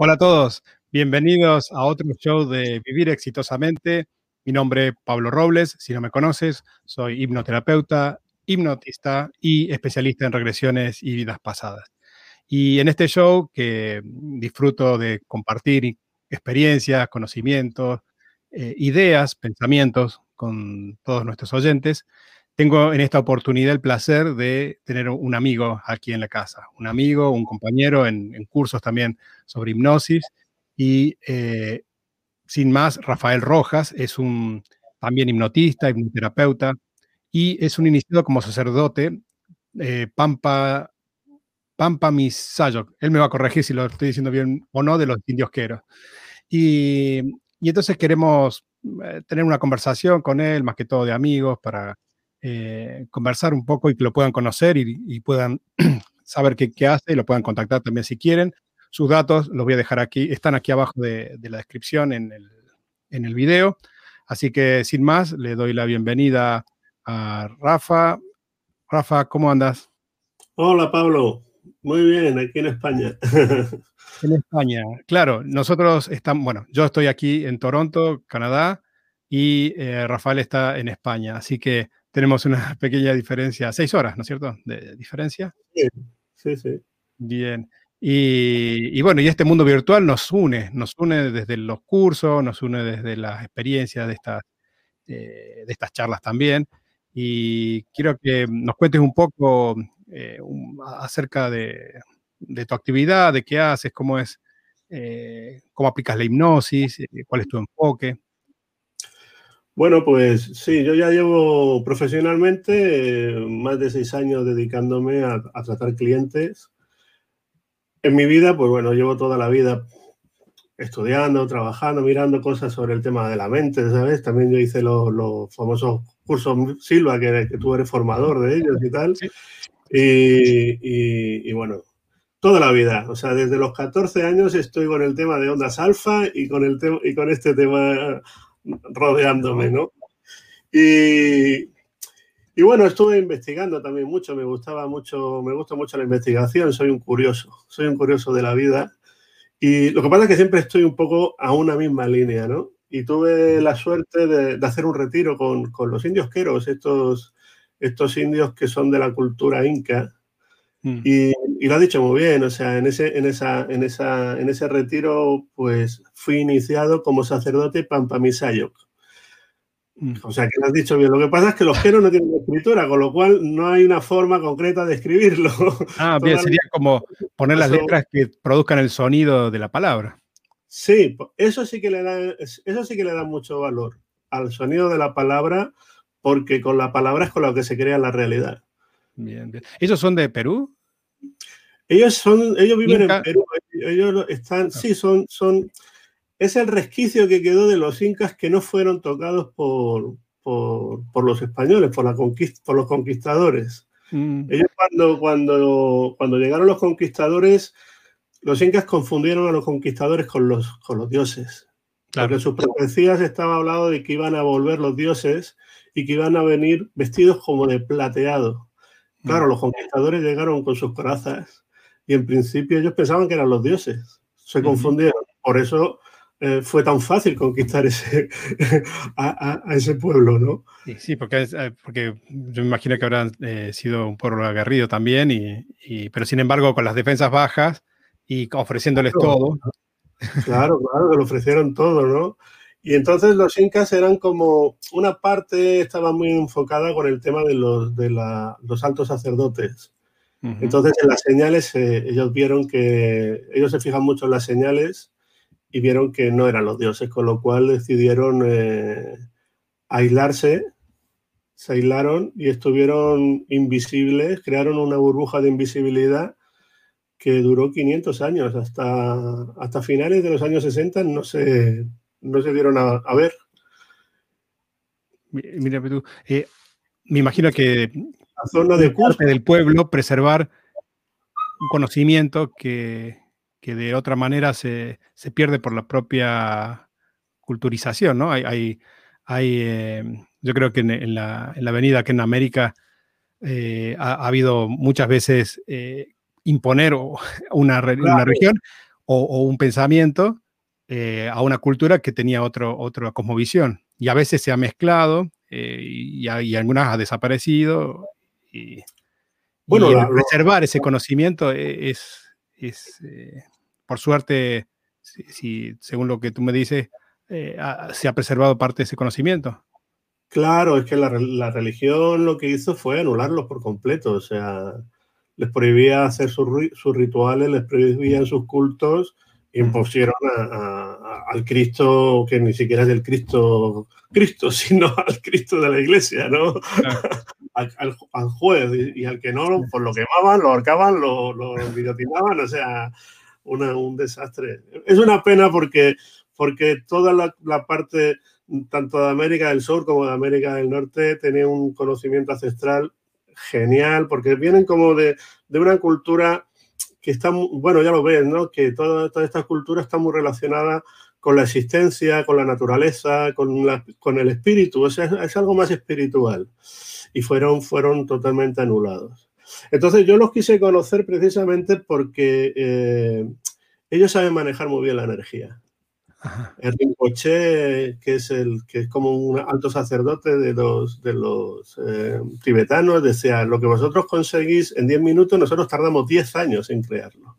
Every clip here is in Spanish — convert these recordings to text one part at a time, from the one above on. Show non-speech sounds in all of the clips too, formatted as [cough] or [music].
Hola a todos, bienvenidos a otro show de Vivir Exitosamente. Mi nombre es Pablo Robles, si no me conoces, soy hipnoterapeuta, hipnotista y especialista en regresiones y vidas pasadas. Y en este show que disfruto de compartir experiencias, conocimientos, eh, ideas, pensamientos con todos nuestros oyentes, tengo en esta oportunidad el placer de tener un amigo aquí en la casa, un amigo, un compañero en, cursos también sobre hipnosis. Y eh, sin más, Rafael Rojas es un también hipnotista, hipnoterapeuta y es un iniciado como sacerdote, eh, Pampa, Pampa. Él me va a corregir si lo estoy diciendo bien o no, de los indios queros. Y, y entonces queremos eh, tener una conversación con él, más que todo de amigos, para eh, conversar un poco y que lo puedan conocer y, puedan [clears throat] saber qué, qué, hace y lo puedan contactar también si quieren. Sus datos los voy a dejar aquí, están aquí abajo de, la descripción en el, en el video. Así que sin más, le doy la bienvenida a Rafa. Rafa, ¿cómo andas? Hola Pablo, muy bien, aquí en España. [laughs] En España, claro, nosotros estamos, bueno, yo estoy aquí en Toronto, Canadá, y eh, Rafael está en España, así que tenemos una [laughs] pequeña diferencia, seis horas, ¿no es cierto? De diferencia. Sí, sí, sí. Bien. Y, bueno, y este mundo virtual nos une, nos une desde los cursos, nos une desde las experiencias de estas, eh, de estas charlas también. Y quiero que nos cuentes un poco eh, acerca de, tu actividad, de qué haces, cómo es, eh, cómo aplicas la hipnosis, cuál es tu enfoque. Bueno, pues sí, yo ya llevo profesionalmente eh, más de seis años dedicándome a, tratar clientes. En mi vida, pues bueno, llevo toda la vida estudiando, trabajando, mirando cosas sobre el tema de la mente, ¿sabes? También yo hice los, famosos cursos Silva, que, que, tú eres formador de ellos y tal. Y, y, bueno, toda la vida, o sea, desde los 14 años estoy con el tema de ondas alfa y con, el y con este tema rodeándome, ¿no? Y, y bueno, estuve investigando también mucho, me gustaba mucho, me gusta mucho la investigación, soy un curioso, soy un curioso de la vida. Y lo que pasa es que siempre estoy un poco a una misma línea, ¿no? Y tuve la suerte de, hacer un retiro con, con, los indios queros, estos, estos indios que son de la cultura inca. Mm. Y, y, lo ha dicho muy bien, o sea, en ese, en, esa, en, esa, en ese retiro, pues fui iniciado como sacerdote Pampamisayok. Mm. O sea, que lo has dicho bien. Lo que pasa es que los queros no tienen escritura, con lo cual no hay una forma concreta de escribirlo. [laughs] Ah, bien, sería como poner las letras que produzcan el sonido de la palabra. Sí, eso sí que le da, eso sí que le da mucho valor al sonido de la palabra, porque con la palabra es con lo que se crea la realidad. Bien, bien. ¿Ellos son de Perú? Ellos son, ellos viven en Perú. Ellos están, ah. sí, son, son, es el resquicio que quedó de los incas que no fueron tocados por, por, los españoles, por, la conquista, por los conquistadores. Mm. Ellos cuando, cuando, cuando llegaron los conquistadores, los incas confundieron a los conquistadores con los, con los dioses. Porque en sus profecías estaba hablado de que iban a volver los dioses y que iban a venir vestidos como de plateado. Claro, los conquistadores llegaron con sus corazas y en principio ellos pensaban que eran los dioses. Se confundieron. Por eso eh, fue tan fácil conquistar ese, [laughs] a, ese pueblo, ¿no? Sí, porque, eh, porque yo me imagino que habrán eh, sido un pueblo aguerrido también, y, pero sin embargo con las defensas bajas y ofreciéndoles todo. Claro, claro, que lo ofrecieron todo, ¿no? Y entonces los incas eran como, una parte estaba muy enfocada con el tema de los, de los altos sacerdotes. Entonces en las señales eh, ellos vieron que, ellos se fijan mucho en las señales y vieron que no eran los dioses, con lo cual decidieron eh, aislarse, se aislaron y estuvieron invisibles, crearon una burbuja de invisibilidad que duró 500 años, hasta, hasta finales de los años 60 no se, no se dieron a, ver. Mira, tú, eh, me imagino que la zona de parte del pueblo preservar un conocimiento que, de otra manera se, pierde por la propia culturización, ¿no? Hay, hay, eh, yo creo que en, la, en, la, avenida que en América eh, ha, habido muchas veces imponer [laughs] una, una región o, un pensamiento eh, a una cultura que tenía otro, otra cosmovisión. Y a veces se ha mezclado eh, y, algunas ha desaparecido. Y, bueno, preservar ese conocimiento es, es por suerte, si, según lo que tú me dices, se ha preservado parte de ese conocimiento. Claro, es que la, religión lo que hizo fue anularlos por completo, o sea, les prohibía hacer sus, rituales, les prohibían sus cultos, impusieron al Cristo, que ni siquiera es el Cristo, Cristo, [laughs] sino al Cristo de la iglesia, ¿no? [laughs] al, juez y, al que no, pues lo quemaban, lo ahorcaban, lo, lo guillotinaban, o sea, un desastre. Es una pena porque, porque toda la parte tanto de América del Sur como de América del Norte, tienen un conocimiento ancestral genial, porque vienen como de, una cultura que está, bueno, ya lo ves, ¿no? Que toda, toda esta cultura está muy relacionada con la existencia, con la naturaleza, con, la, con el espíritu, o sea, es, algo más espiritual. Y fueron, fueron totalmente anulados. Entonces yo los quise conocer precisamente porque eh, ellos saben manejar muy bien la energía. El Rinpoche, que es, el, que es como un alto sacerdote de los, de los eh, tibetanos, decía, lo que vosotros conseguís en 10 minutos, nosotros tardamos 10 años en crearlo.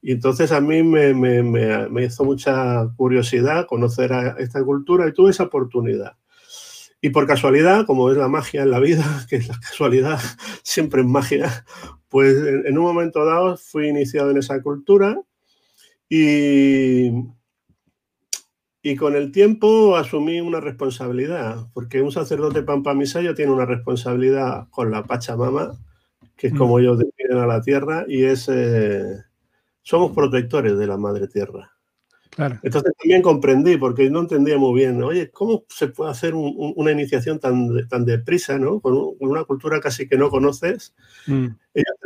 Y entonces a mí me, me, me, hizo mucha curiosidad conocer a esta cultura y tuve esa oportunidad. Y por casualidad, como es la magia en la vida, [laughs] que la casualidad [laughs] siempre es magia, pues en un momento dado fui iniciado en esa cultura y, y con el tiempo asumí una responsabilidad, porque un sacerdote pampamisayo tiene una responsabilidad con la Pachamama, que es como mm. ellos definen a la tierra, y es, eh, somos protectores de la madre tierra. Entonces también comprendí, porque no entendía muy bien, oye, ¿cómo se puede hacer una iniciación tan, tan deprisa, ¿no? Con, una cultura casi que no conoces? Mm.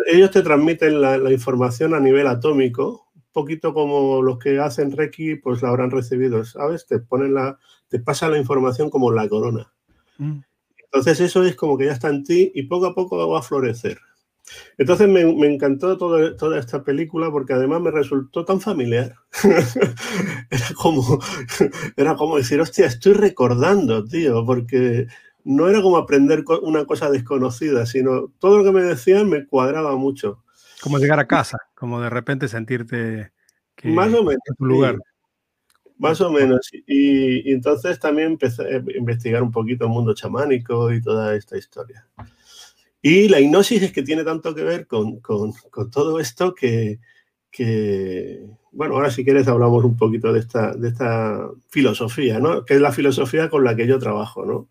Ellos, te transmiten la, la información a nivel atómico, poquito como los que hacen Reiki, pues la habrán recibido, ¿sabes? Te ponen la, te pasa la información como la corona. Mm. Entonces eso es como que ya está en ti y poco a poco va a florecer. Entonces me, encantó toda esta película porque además me resultó tan familiar. [laughs] era, como, [laughs] era como decir, hostia, estoy recordando, tío, porque no era como aprender una cosa desconocida, sino todo lo que me decían me cuadraba mucho. Como llegar a casa, como de repente sentirte más o menos, en tu lugar. Más o menos. Y, entonces también empecé a investigar un poquito el mundo chamánico y toda esta historia. Y la hipnosis es que tiene tanto que ver con, con, con todo esto que, que, bueno, ahora si quieres hablamos un poquito de esta, de esta filosofía, ¿no? Que es la filosofía con la que yo trabajo, ¿no?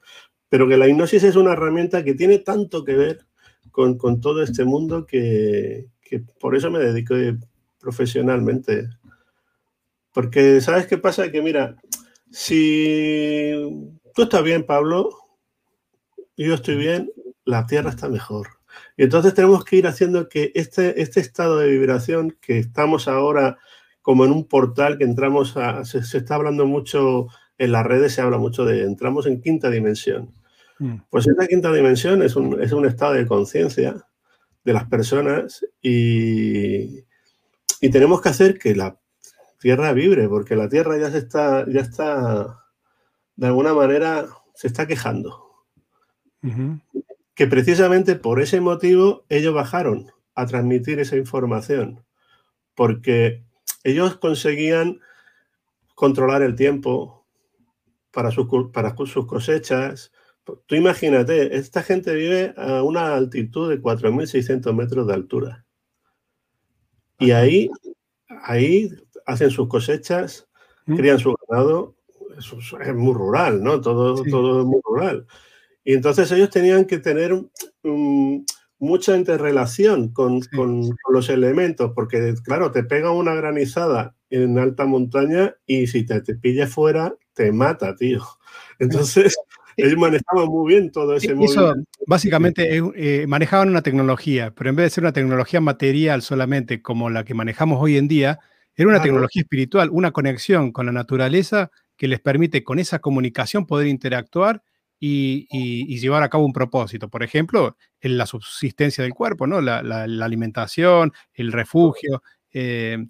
Pero que la hipnosis es una herramienta que tiene tanto que ver con, con todo este mundo que, que por eso me dedico profesionalmente. Porque, ¿sabes qué pasa? Que mira, si tú estás bien, Pablo, yo estoy bien, la Tierra está mejor. Y entonces tenemos que ir haciendo que este, este estado de vibración que estamos ahora como en un portal que entramos a, se, está hablando mucho en las redes, se habla mucho de entramos en quinta dimensión. Mm. Pues esta quinta dimensión es un, es un estado de conciencia de las personas y, y, tenemos que hacer que la tierra vibre, porque la tierra ya se está, ya está, de alguna manera, se está quejando. Que precisamente por ese motivo ellos bajaron a transmitir esa información, porque ellos conseguían controlar el tiempo para, sus, para sus cosechas, Tú imagínate, esta gente vive a una altitud de 4.600 metros de altura. Y ahí, ahí hacen sus cosechas, mm. crían su ganado. es muy rural, ¿no? Todo, todo es muy rural. Y entonces ellos tenían que tener mucha interrelación con, con, los elementos, porque claro, te pega una granizada en alta montaña y si te, te pilla fuera, te mata, tío. Entonces, ellos manejaban muy bien todo ese Eso, básicamente, eh, manejaban una tecnología, pero en vez de ser una tecnología material solamente como la que manejamos hoy en día, era una tecnología espiritual, una conexión con la naturaleza que les permite con esa comunicación poder interactuar y, llevar a cabo un propósito. Por ejemplo, en la subsistencia del cuerpo, ¿no? la, alimentación, el refugio. Eh,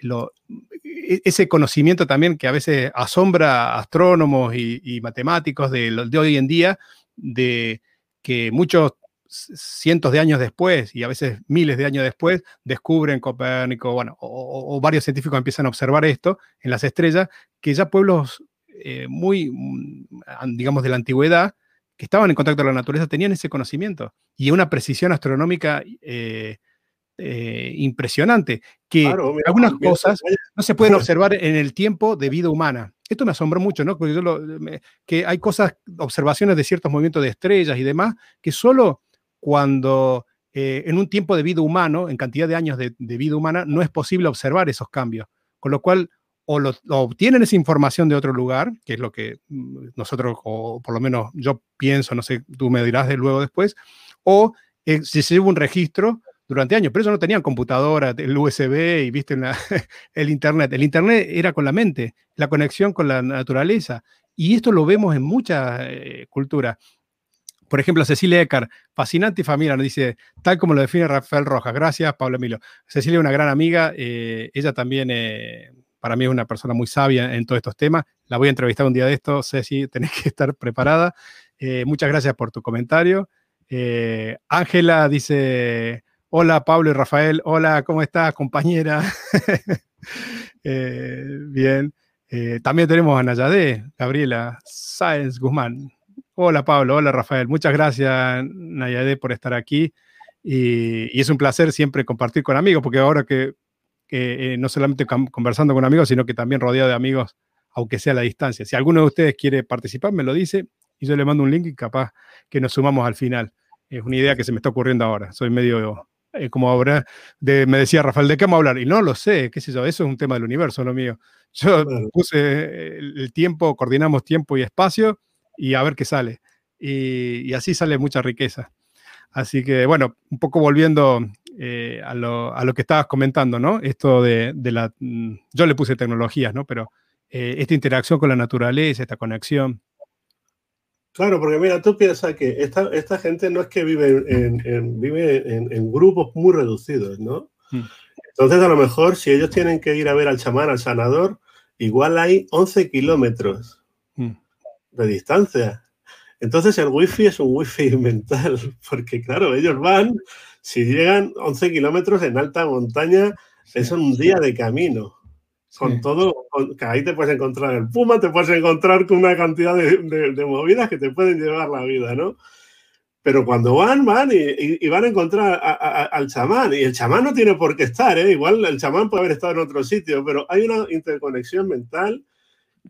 e, ese conocimiento también que a veces asombra a astrónomos y, matemáticos de, de, hoy en día, de que muchos cientos de años después y a veces miles de años después descubren Copérnico, bueno, o, varios científicos empiezan a observar esto en las estrellas, que ya pueblos eh, muy, mm, digamos, de la antigüedad, que estaban en contacto con la naturaleza, tenían ese conocimiento y una precisión astronómica eh, eh, impresionante, que algunas cosas no se pueden [laughs] observar en el tiempo de vida humana. Esto me asombró mucho, ¿no? Porque yo lo, que hay cosas, observaciones de ciertos movimientos de estrellas y demás, que solo cuando eh, en un tiempo de vida humano, en cantidad de años de, vida humana, no es posible observar esos cambios. Con lo cual, o, lo, obtienen esa información de otro lugar, que es lo que mm, nosotros, o por lo menos yo pienso, no sé, tú me dirás de luego después, o eh, se lleva un registro durante años, pero ellos no tenían computadora, el USB y viste [laughs] el Internet. El Internet era con la mente, la conexión con la naturaleza. Y esto lo vemos en muchas eh, culturas. Por ejemplo, Cecilia Ecar, fascinante y familiar, nos dice, tal como lo define Rafael Rojas. Gracias, Pablo Emilio. Cecilia es una gran amiga, eh, ella también eh, para mí es una persona muy sabia en todos estos temas. La voy a entrevistar un día de esto, Ceci, [laughs] tenés que estar preparada. Muchas gracias por tu comentario. Ángela dice, hola Pablo y Rafael, hola, ¿cómo estás, compañera? [laughs] bien. también tenemos a Nayade, Gabriela Sáenz Guzmán. Hola Pablo, hola Rafael. Muchas gracias Nayade por estar aquí. Y, es un placer siempre compartir con amigos, porque ahora que, eh, no solamente conversando con amigos, sino que también rodeado de amigos, aunque sea a la distancia. Si alguno de ustedes quiere participar, me lo dice y yo le mando un link y capaz que nos sumamos al final. Es una idea que se me está ocurriendo ahora. Soy medio eh, como ahora, de, me decía Rafael, ¿de qué vamos a hablar? Y no lo sé, qué sé yo, eso es un tema del universo, lo mío. [laughs] Yo puse el tiempo, coordinamos tiempo y espacio y a ver qué sale. Y, así sale mucha riqueza. Así que, bueno, un poco volviendo eh, a, lo, a, lo, que estabas comentando, ¿no? Esto de, de, la... Mm, yo le puse tecnologías, ¿no? Pero eh, esta interacción con la naturaleza, esta conexión. Claro, porque mira, tú piensas que esta, esta gente no es que vive en, vive en, grupos muy reducidos, ¿no? Mm. Entonces, a lo mejor, si ellos tienen que ir a ver al chamán, al sanador, igual hay 11 kilómetros de distancia. Entonces el wifi es un wifi [laughs] mental, porque claro, ellos van, si llegan 11 kilómetros en alta montaña, es un día de camino. Con todo, que ahí te puedes encontrar el puma, te puedes encontrar con una cantidad de, movidas que te pueden llevar la vida, ¿no? Pero cuando van, van y, van a encontrar al chamán. Y el chamán no tiene por qué estar, ¿eh? Igual el chamán puede haber estado en otro sitio, pero hay una interconexión mental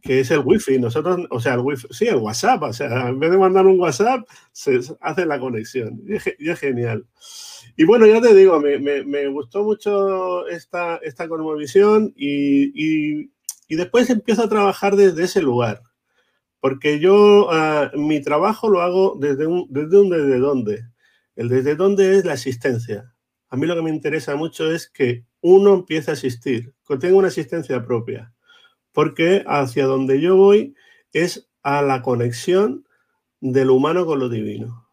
que es el wifi. Nosotros, o sea, el wifi, sí, el WhatsApp, o sea, en vez de mandar un WhatsApp, se hace la conexión. Y es, genial. Y bueno, ya te digo, me, me, gustó mucho esta, esta cosmovisión y, y, y, después empiezo a trabajar desde ese lugar. Porque yo ah, mi trabajo lo hago desde un, desde un desde dónde. El desde dónde es la existencia. A mí lo que me interesa mucho es que uno empiece a existir, que tenga una existencia propia porque hacia donde yo voy es a la conexión del humano con lo divino.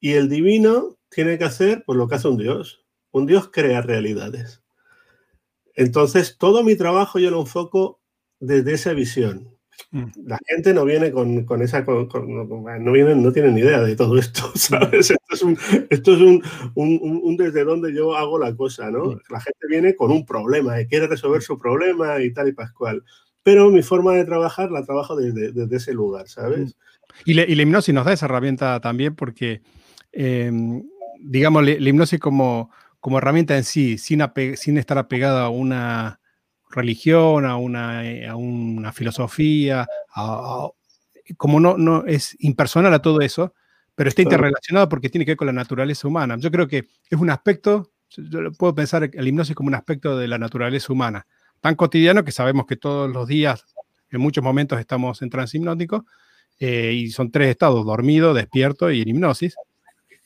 Y el divino tiene que hacer pues, lo que hace un Dios. Un Dios crea realidades. Entonces, todo mi trabajo yo lo enfoco desde esa visión. Mm. La gente no viene con, esa, no, vienen, no tienen ni idea de todo esto, [laughs] ¿sabes? Esto es, un, esto es un, desde donde yo hago la cosa, ¿no? Mm. La gente viene con un problema y quiere resolver su problema y tal y pascual. Pero mi forma de trabajar la trabajo desde, ese lugar, ¿sabes? Mm. Y, la hipnosis nos da esa herramienta también porque, em, digamos, la, hipnosis como, como herramienta en sí, sin, sin estar apegada a una religión, a una, eh, a una filosofía, como no, no es impersonal a todo eso, pero está interrelacionado porque tiene que ver con la naturaleza humana. Yo creo que es un aspecto, yo puedo pensar el hipnosis como un aspecto de la naturaleza humana, tan cotidiano que sabemos que todos los días, en muchos momentos estamos en trance hipnótico, eh, y son tres estados, dormido, despierto y en hipnosis,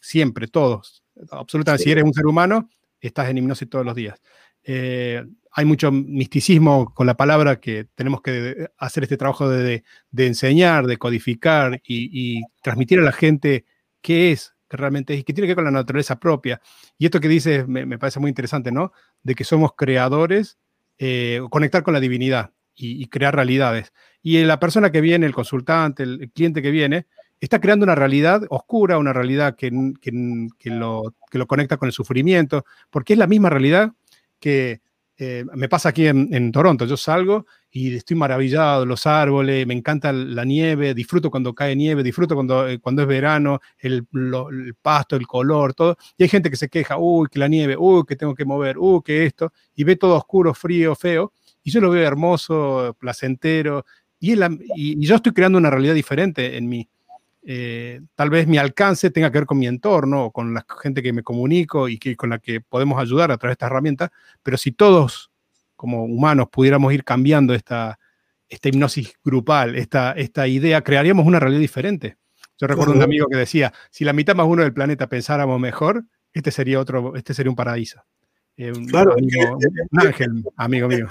siempre, todos, absolutamente, si eres un ser humano, estás en hipnosis todos los días. Eh, hay mucho misticismo con la palabra que tenemos que hacer este trabajo de, enseñar, de codificar y, transmitir a la gente qué es realmente es y que tiene que ver con la naturaleza propia. Y esto que dices me, parece muy interesante, ¿no? De que somos creadores, eh, conectar con la divinidad y, crear realidades. Y la persona que viene, el consultante, el, cliente que viene, está creando una realidad oscura, una realidad que, que, lo, que lo conecta con el sufrimiento, porque es la misma realidad que eh, me pasa aquí en, Toronto. Yo salgo y estoy maravillado, los árboles, me encanta la nieve, disfruto cuando cae nieve, disfruto cuando, eh, cuando es verano, el, pasto, el color, todo. Y hay gente que se queja, uy, que la nieve, uy, que tengo que mover, uy, que esto, y ve todo oscuro, frío, feo. Y yo lo veo hermoso, placentero, y, y yo estoy creando una realidad diferente en mí. Eh, tal vez mi alcance tenga que ver con mi entorno o con la gente que me comunico y que, con la que podemos ayudar a través de esta herramienta, pero si todos como humanos pudiéramos ir cambiando esta, esta hipnosis grupal, esta, esta idea, crearíamos una realidad diferente. Yo recuerdo un amigo que decía, si la mitad más uno del planeta pensáramos mejor, este sería otro, este sería un paraíso. Eh, claro, un ángel, amigo mío.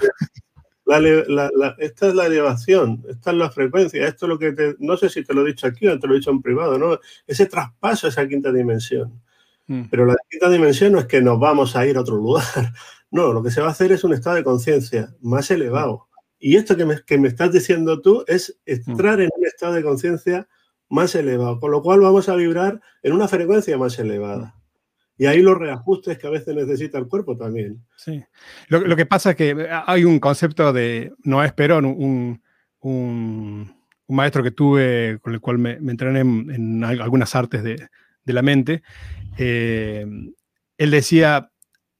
Esta es la elevación, esta es la frecuencia, esto es lo que te, no sé si te lo he dicho aquí o te lo he dicho en privado, ¿no? Ese traspaso a esa quinta dimensión. Mm. Pero la quinta dimensión no es que nos vamos a ir a otro lugar, [laughs] no, lo que se va a hacer es un estado de conciencia más elevado. Y esto que me, que me, estás diciendo tú es entrar en un estado de conciencia más elevado, con lo cual vamos a vibrar en una frecuencia más elevada. Y ahí los reajustes que a veces necesita el cuerpo también. Sí. Lo, que pasa es que hay un concepto de Noé Esperón, un, un, maestro que tuve con el cual me, entrené en, algunas artes de, de la mente. Eh, él decía,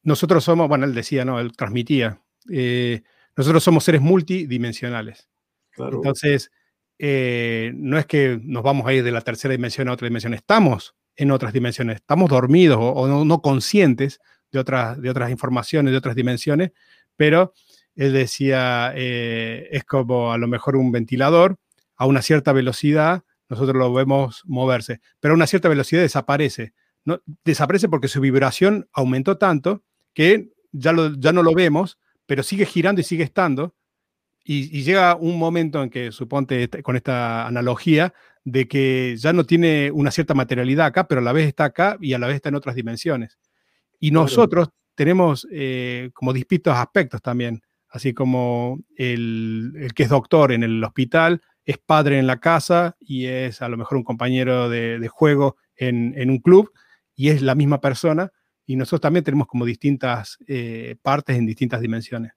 nosotros somos, bueno, él decía, no, él transmitía, eh, nosotros somos seres multidimensionales. Claro. Entonces, eh, no es que nos vamos a ir de la tercera dimensión a otra dimensión, estamos en otras dimensiones. Estamos dormidos o, no, conscientes de otras, de otras informaciones, de otras dimensiones, pero él decía, eh, es como a lo mejor un ventilador, a una cierta velocidad, nosotros lo vemos moverse, pero a una cierta velocidad desaparece. No, desaparece porque su vibración aumentó tanto que ya, ya no lo vemos, pero sigue girando y sigue estando. Y, y, llega un momento en que, suponte con esta analogía, de que ya no tiene una cierta materialidad acá, pero a la vez está acá y a la vez está en otras dimensiones. Y nosotros tenemos eh, como distintos aspectos también, así como el, que es doctor en el hospital, es padre en la casa y es a lo mejor un compañero de, juego en, un club y es la misma persona. Y nosotros también tenemos como distintas eh, partes en distintas dimensiones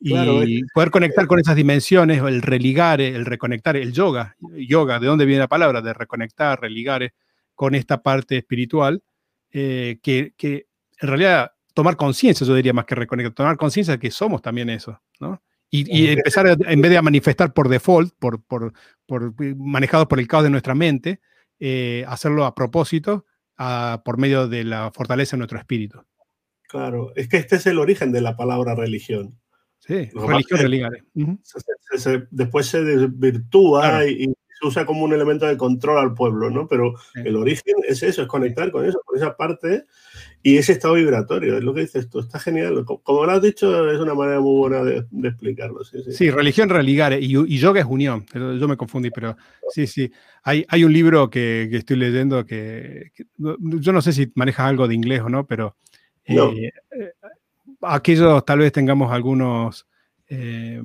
y poder conectar con esas dimensiones, el religar, el reconectar, el yoga, yoga, ¿de dónde viene la palabra? De reconectar, religar con esta parte espiritual, eh, que, que, en realidad tomar conciencia, yo diría más que reconectar, tomar conciencia de que somos también eso, ¿no? Y, empezar, en vez de manifestar por default, por, por, por manejados por el caos de nuestra mente, eh, hacerlo a propósito, por medio de la fortaleza de nuestro espíritu. Claro, es que este es el origen de la palabra religión. Sí, religión religare. después se desvirtúa y, se usa como un elemento de control al pueblo, ¿no? Pero el origen es eso, es conectar con eso, con esa parte y ese estado vibratorio, es lo que dices tú, está genial. Como lo has dicho, es una manera muy buena de, explicarlo. Sí, religión religare y, yoga es unión, yo me confundí, pero sí, sí. Hay, hay un libro que, estoy leyendo que, yo no sé si manejas algo de inglés o no, pero... Eh, eh, aquellos tal vez tengamos algunos eh,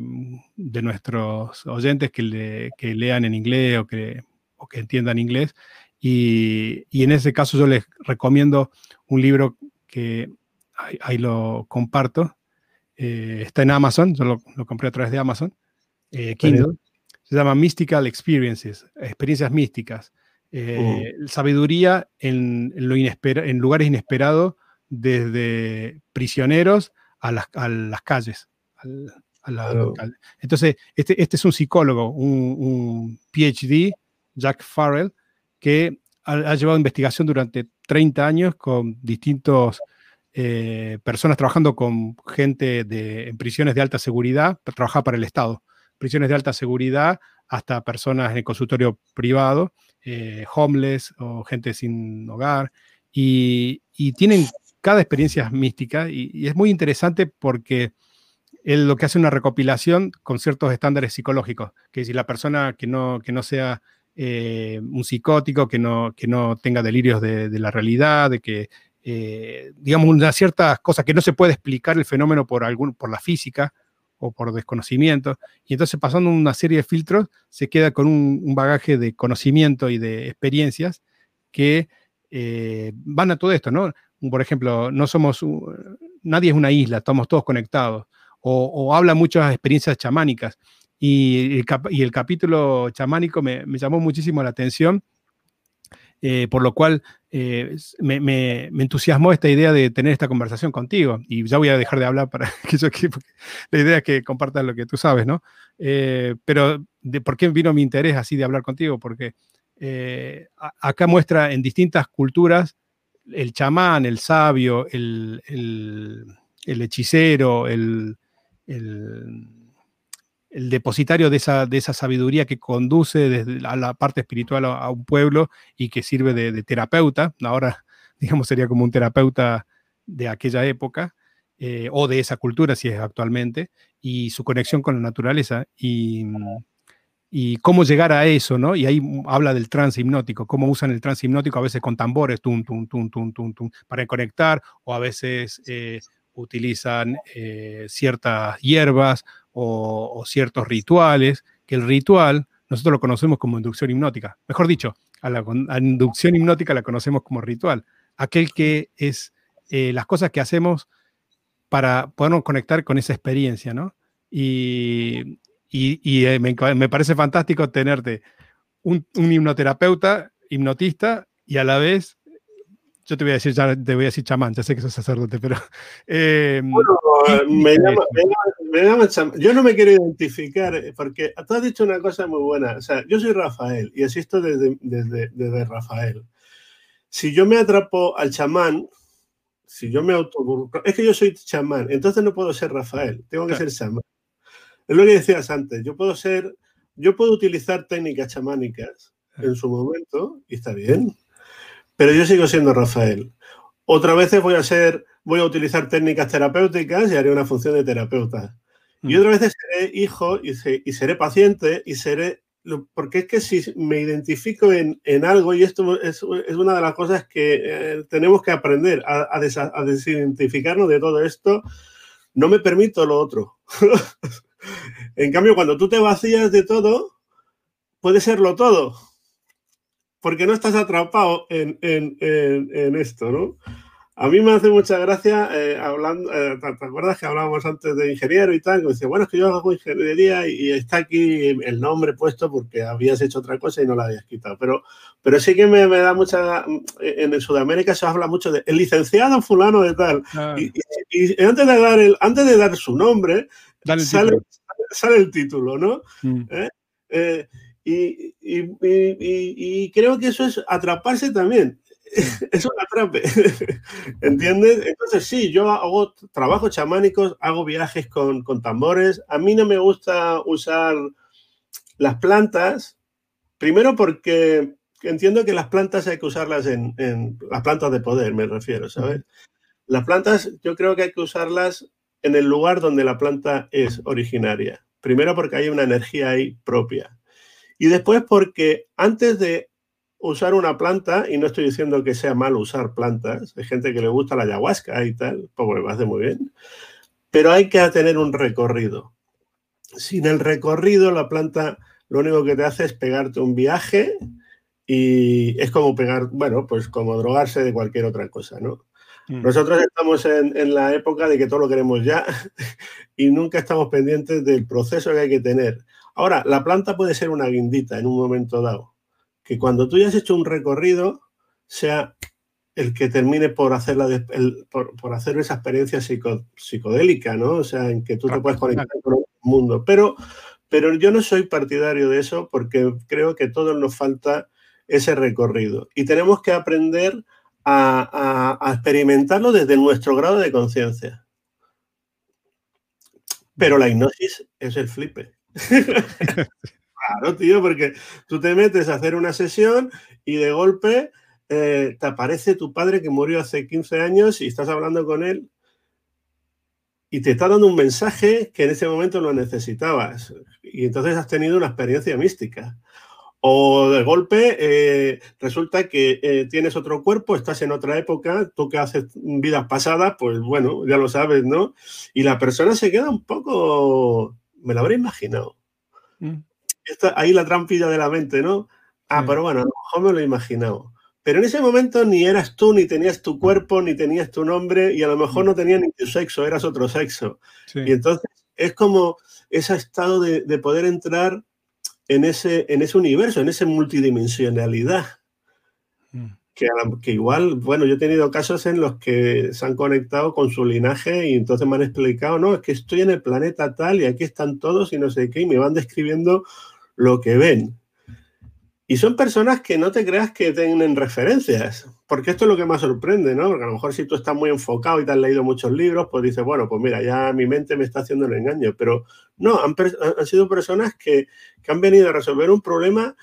de nuestros oyentes que, lean en inglés o que, que entiendan inglés. Y, en ese caso yo les recomiendo un libro que ahí, lo comparto. Eh, está en Amazon, yo lo, compré a través de Amazon, eh, Kindle. Se llama Mystical Experiences, experiencias místicas. Uh. Sabiduría en, lo en lugares inesperados desde prisioneros a las, calles. Entonces, este, este, es un psicólogo, un, PhD, Jack Farrell, que ha, llevado investigación durante 30 años con distintos eh, personas trabajando con gente de, en prisiones de alta seguridad, trabajar para el Estado, prisiones de alta seguridad hasta personas en el consultorio privado, eh, homeless o gente sin hogar, y, y tienen cada experiencia es mística y, es muy interesante porque él lo que hace una recopilación con ciertos estándares psicológicos, que si la persona que no, que no sea eh, un psicótico, que no, que no tenga delirios de, la realidad, de que, eh, digamos, unas ciertas cosas que no se puede explicar el fenómeno por, algún, por la física o por desconocimiento. Y entonces pasando una serie de filtros, se queda con un, bagaje de conocimiento y de experiencias que eh, van a todo esto, ¿no? Por ejemplo, no somos, nadie es una isla, estamos todos conectados. O, o habla muchas experiencias chamánicas. Y el, capítulo chamánico me, llamó muchísimo la atención, eh, por lo cual eh, me, entusiasmó esta idea de tener esta conversación contigo. Y ya voy a dejar de hablar para [laughs] que yo la idea es que compartas lo que tú sabes, ¿no? Eh, pero de por qué vino mi interés así de hablar contigo, porque acá muestra en distintas culturas el chamán, el sabio, el, hechicero, el el depositario de esa, de esa sabiduría que conduce desde a la parte espiritual a, un pueblo y que sirve de, terapeuta. Ahora, [laughs] digamos, sería como un terapeuta de aquella época eh, o de esa cultura, si es actualmente, y su conexión con la naturaleza y, y cómo llegar a eso, ¿no? Y ahí habla del trance hipnótico, cómo usan el trance hipnótico a veces con tambores, tum, tum, tum, tum, tum, tum, para conectar, o a veces eh, utilizan eh, ciertas hierbas o, ciertos rituales, que el ritual nosotros lo conocemos como inducción hipnótica. Mejor dicho, a la, inducción hipnótica la conocemos como ritual. Aquel que es eh, las cosas que hacemos para podernos conectar con esa experiencia, ¿no? Y, eh, me, parece fantástico tenerte un, un hipnoterapeuta, hipnotista, y a la vez yo te voy a decir, ya te voy a decir chamán, ya sé que sos sacerdote, pero... [laughs] Eh, bueno, me llama, me, llama, chamán. Yo no me quiero identificar, eh, porque tú has dicho una cosa muy buena. O sea, yo soy Rafael y asisto desde, desde, desde Rafael. Si yo me atrapo al chamán, si yo me auto... Es que yo soy chamán, entonces no puedo ser Rafael, tengo que ser chamán. Es lo que decías antes, yo puedo ser... Yo puedo utilizar técnicas chamánicas en su momento, y está bien, pero yo sigo siendo Rafael. Otra vez voy a ser, voy a utilizar técnicas terapéuticas y haré una función de terapeuta. Y mm. otra vez seré hijo y, seré paciente y seré porque es que si me identifico en, algo, y esto es, una de las cosas que eh, tenemos que aprender a, a, desidentificarnos de todo esto, no me permito lo otro. [laughs] en cambio, cuando tú te vacías de todo, puede serlo todo porque no estás atrapado en, esto, ¿no? A mí me hace mucha gracia, eh, hablando, eh, ¿te acuerdas que hablábamos antes de ingeniero y tal? Que dice, bueno, es que yo hago ingeniería y, está aquí el nombre puesto porque habías hecho otra cosa y no la habías quitado. Pero, pero sí que me, da mucha... En Sudamérica se habla mucho de el licenciado fulano de tal. Y, antes, de dar el, antes de dar su nombre, sale, el título, ¿no? Mm. ¿Eh? Y, y, creo que eso es atraparse también. [laughs] es un atrape. [laughs] ¿Entiendes? Entonces, sí, yo hago trabajos chamánicos, hago viajes con, con, tambores. A mí no me gusta usar las plantas, primero porque entiendo que las plantas hay que usarlas en, en las plantas de poder, me refiero, ¿sabes? Las plantas yo creo que hay que usarlas en el lugar donde la planta es originaria. Primero porque hay una energía ahí propia. Y después porque antes de usar una planta, y no estoy diciendo que sea malo usar plantas, hay gente que le gusta la ayahuasca y tal, pues me hace muy bien, pero hay que tener un recorrido. Sin el recorrido, la planta lo único que te hace es pegarte un viaje y es como pegar, bueno, pues como drogarse de cualquier otra cosa, ¿no? Mm. Nosotros estamos en, en, la época de que todo lo queremos ya [laughs] y nunca estamos pendientes del proceso que hay que tener. Ahora, la planta puede ser una guindita en un momento dado, que cuando tú ya has hecho un recorrido, sea el que termine por hacer, por, hacer esa experiencia psicodélica, ¿no? O sea, en que tú te puedes conectar con el mundo. Pero, pero yo no soy partidario de eso porque creo que todos nos falta ese recorrido. Y tenemos que aprender a, a experimentarlo desde nuestro grado de conciencia. Pero la hipnosis es el flipe. [laughs] claro, tío, porque tú te metes a hacer una sesión y de golpe eh, te aparece tu padre que murió hace 15 años y estás hablando con él y te está dando un mensaje que en ese momento lo necesitabas. Y entonces has tenido una experiencia mística. O de golpe eh, resulta que eh, tienes otro cuerpo, estás en otra época, tú que haces vidas pasadas, pues bueno, ya lo sabes, ¿no? Y la persona se queda un poco, me lo habré imaginado. Mm. ahí la trampilla de la mente, ¿no? Ah, pero bueno, a lo mejor me lo he imaginado. Pero en ese momento ni eras tú, ni tenías tu cuerpo, ni tenías tu nombre, y a lo mejor mm. no tenías ni tu sexo, eras otro sexo. Y entonces es como ese estado de, de poder entrar en ese, en ese universo, en esa multidimensionalidad. Mm. Que, que, igual, bueno, yo he tenido casos en los que se han conectado con su linaje y entonces me han explicado, no, es que estoy en el planeta tal y aquí están todos y no sé qué, y me van describiendo lo que ven. Y son personas que no te creas que tienen referencias, porque esto es lo que más sorprende, ¿no? Porque a lo mejor si tú estás muy enfocado y te has leído muchos libros, pues dices, bueno, pues mira, ya mi mente me está haciendo un engaño. Pero no, han, sido personas que, han venido a resolver un problema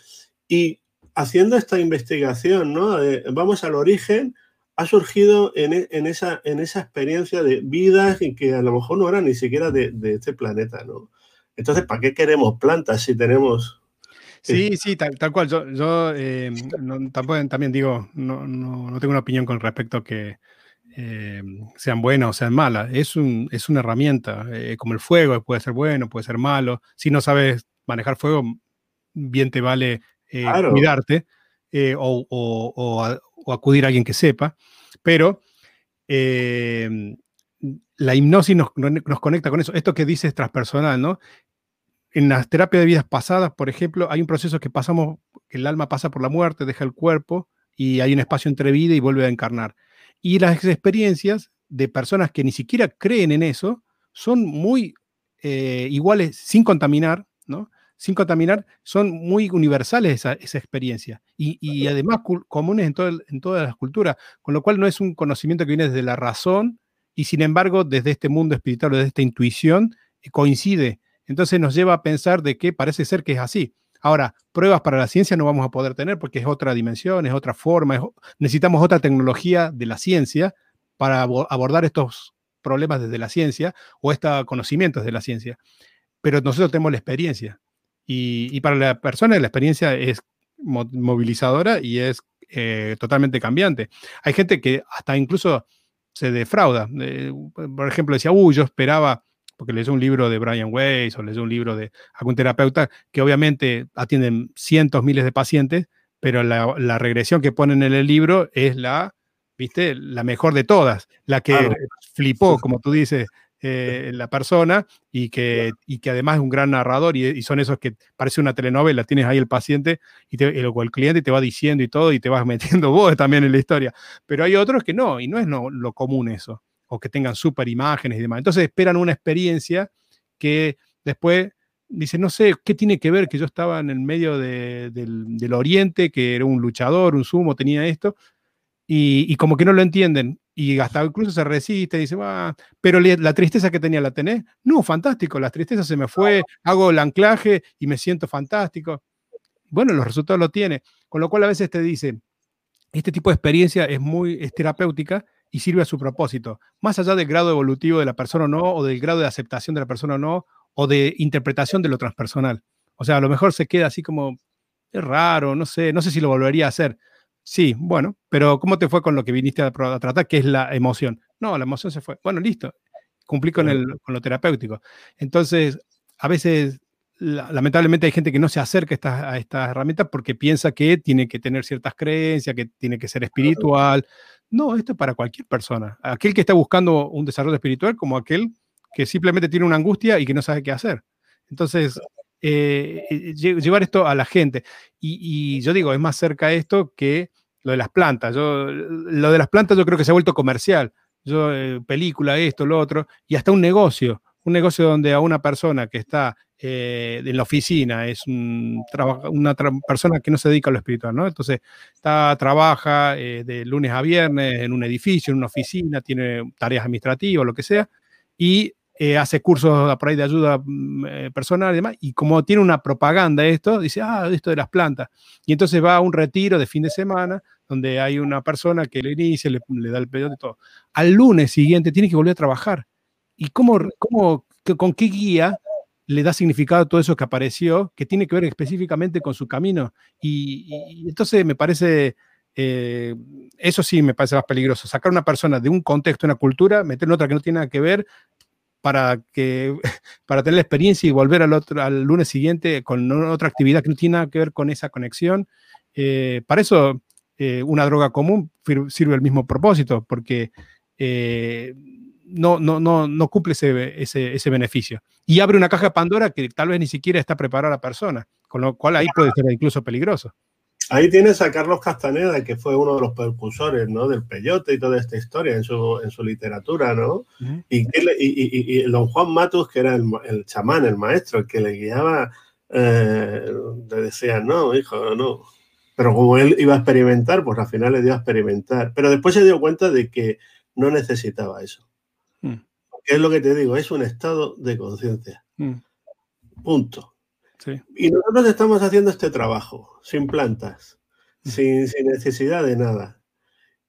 y haciendo esta investigación, ¿no? vamos al origen, ha surgido en, e, esa, en esa experiencia de vidas que a lo mejor no eran ni siquiera de, de este planeta, ¿no? Entonces, ¿para qué queremos plantas si tenemos Sí, [laughs] sí, tal, cual. Yo, yo eh, tampoco, también digo, no, no, tengo una opinión con respecto a que eh, sean buenas o sean malas. Es, un, es una herramienta, eh, como el fuego, puede ser bueno, puede ser malo. Si no sabes manejar fuego, bien te vale cuidarte o, o, o, acudir a alguien que sepa. Pero la hipnosis nos, nos, conecta con eso. Esto que dices transpersonal, ¿no? En las terapias de vidas pasadas, por ejemplo, hay un proceso que pasamos, que el alma pasa por la muerte, deja el cuerpo y hay un espacio entre vida y vuelve a encarnar. Y las experiencias de personas que ni siquiera creen en eso son muy eh, iguales, sin contaminar, ¿no? Sin contaminar, son muy universales esa, esa experiencia y, y además comunes en, todo en todas las culturas, con lo cual no es un conocimiento que viene desde la razón y sin embargo desde este mundo espiritual, desde esta intuición, coincide entonces nos lleva a pensar de que parece ser que es así. Ahora, pruebas para la ciencia no vamos a poder tener porque es otra dimensión, es otra forma, necesitamos otra tecnología de la ciencia para abordar estos problemas desde la ciencia o estos conocimientos de la ciencia. Pero nosotros tenemos la experiencia y, para la persona la experiencia es movilizadora y es eh, totalmente cambiante. Hay gente que hasta incluso se defrauda. Eh, por ejemplo, decía, uy, yo esperaba porque leyó un libro de Brian Weiss o leyó un libro de algún terapeuta que obviamente atienden cientos, miles de pacientes, pero la, regresión que ponen en el libro es la, viste, la mejor de todas, la que flipó, como tú dices, eh, la persona y que, y que además es un gran narrador y, son esos que parece una telenovela, tienes ahí el paciente y te, el, el cliente te va diciendo y todo y te vas [laughs] metiendo vos también en la historia, pero hay otros que no, y no es lo común eso o que tengan super imágenes y demás. Entonces esperan una experiencia que después dicen, no sé, ¿qué tiene que ver que yo estaba en el medio del, oriente, que era un luchador, un sumo, tenía esto, y, como que no lo entienden, y hasta incluso se resiste, dice, ah, pero la tristeza que tenía, ¿la tenés? No, fantástico, la tristeza se me fue, hago el anclaje y me siento fantástico. Bueno, los resultados lo tiene, con lo cual a veces te dice, este tipo de experiencia es muy es terapéutica y sirve a su propósito, más allá del grado evolutivo de la persona o no, o del grado de aceptación de la persona o no, o de interpretación de lo transpersonal. O sea, a lo mejor se queda así como, es raro, no sé, no sé si lo volvería a hacer. Sí, bueno, pero ¿cómo te fue con lo que viniste a, tratar, que es la emoción? No, la emoción se fue. Bueno, listo, cumplí con, el, con lo terapéutico. Entonces, a veces lamentablemente hay gente que no se acerca a estas, herramientas porque piensa que tiene que tener ciertas creencias, que tiene que ser espiritual. No, esto es para cualquier persona. Aquel que está buscando un desarrollo espiritual como aquel que simplemente tiene una angustia y que no sabe qué hacer. Entonces, eh, eh, llevar esto a la gente. Y, yo digo, es más cerca esto que lo de las plantas. Yo, lo de las plantas yo creo que se ha vuelto comercial. Yo, eh, película, esto, lo otro, y hasta un negocio. Un negocio donde a una persona que está eh, en la oficina, es una persona que no se dedica a lo espiritual, ¿no? Entonces, está, trabaja eh, de lunes a viernes en un edificio, en una oficina, tiene tareas administrativas, lo que sea, y eh, hace cursos por ahí de ayuda mm, personal y demás, y como tiene una propaganda esto, dice, ah, esto de las plantas, y entonces va a un retiro de fin de semana, donde hay una persona que le inicia, le, da el pedido y todo. Al lunes siguiente tiene que volver a trabajar. ¿Y cómo, cómo con qué guía le da significado a todo eso que apareció, que tiene que ver específicamente con su camino. Y, entonces me parece, eh, eso sí me parece más peligroso, sacar a una persona de un contexto, una cultura, meter en otra que no tiene nada que ver, para, que, [laughs] para tener la experiencia y volver al, otro, al lunes siguiente con otra actividad que no tiene nada que ver con esa conexión. Eh, para eso eh, una droga común sirve el mismo propósito, porque eh, no, no, no, no, cumple ese, ese, beneficio. Y abre una caja de Pandora que tal vez ni siquiera está preparada la persona, con lo cual ahí puede ser incluso peligroso. Ahí tienes a Carlos Castaneda, que fue uno de los precursores ¿no? del peyote y toda esta historia en su, en su literatura, ¿no? y, y, y, don Juan Matus, que era el, chamán, el maestro, el que le guiaba, eh, le decía, no, hijo, no. Pero como él iba a experimentar, pues al final le dio a experimentar. Pero después se dio cuenta de que no necesitaba eso. Mm. es lo que te digo, es un estado de conciencia. Mm. Punto. Y nosotros estamos haciendo este trabajo sin plantas, sin, necesidad de nada.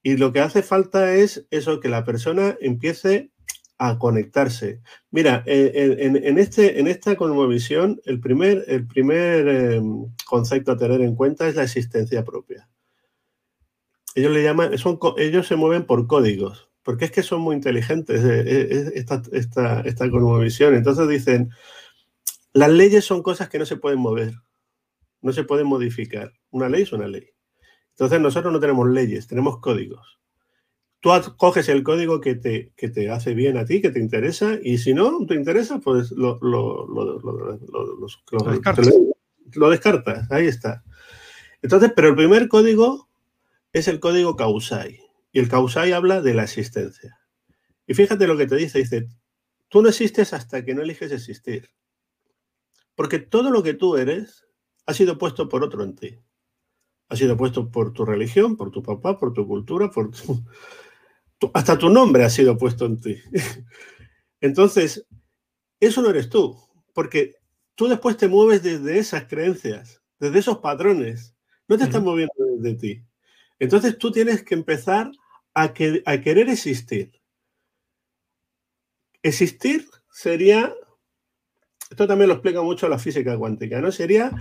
Y lo que hace falta es eso, que la persona empiece a conectarse. Mira, en, este, en esta cosmovisión, el primer, el primer em, concepto a tener en cuenta es la existencia propia. Ellos le llaman, son, ellos se mueven por códigos, porque es que son muy inteligentes eh, eh, esta, esta, esta cosmovisión. Entonces dicen, las leyes son cosas que no se pueden mover, no se pueden modificar. Una ley es una ley. Entonces nosotros no tenemos leyes, tenemos códigos. Tú coges el código que te, que te hace bien a ti, que te interesa, y si no te interesa, pues lo, lo, descartas. lo descartas. Ahí está. Entonces, pero el primer código es el código Causai. Y el Causai habla de la existencia. Y fíjate lo que te dice, dice, tú no existes hasta que no eliges existir. Porque todo lo que tú eres ha sido puesto por otro en ti. Ha sido puesto por tu religión, por tu papá, por tu cultura, por tu... hasta tu nombre ha sido puesto en ti. [laughs] Entonces, eso no eres tú, porque tú después te mueves desde esas creencias, desde esos patrones. No te estás moviendo desde ti. Entonces tú tienes que empezar a, que, a querer existir. Existir sería esto también lo explica mucho la física cuántica, ¿no? Sería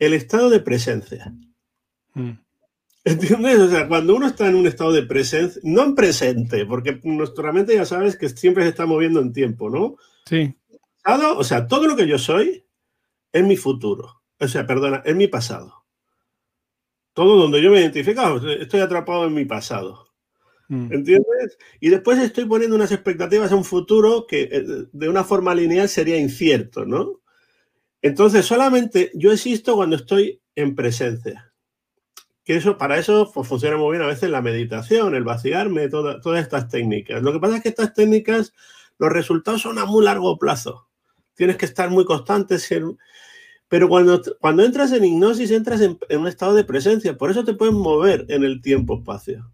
el estado de presencia. Mm. ¿Entiendes? O sea, cuando uno está en un estado de presencia, no en presente, porque nuestra mente ya sabes que siempre se está moviendo en tiempo, ¿no? Sí. O sea, todo lo que yo soy es mi futuro. O sea, perdona, es mi pasado. Todo donde yo me identifico, estoy atrapado en mi pasado. Mm. ¿Entiendes? Y después estoy poniendo unas expectativas a un futuro que eh, de una forma lineal sería incierto, ¿no? Entonces, solamente yo existo cuando estoy en presencia. Que eso, para eso pues, funciona muy bien a veces la meditación, el vaciarme, todas estas técnicas. Lo que pasa es que estas técnicas, los resultados son a muy largo plazo. Tienes que estar muy constante, pero cuando, cuando entras en hipnosis, entras en, en, un estado de presencia. Por eso te puedes mover en el tiempo-espacio.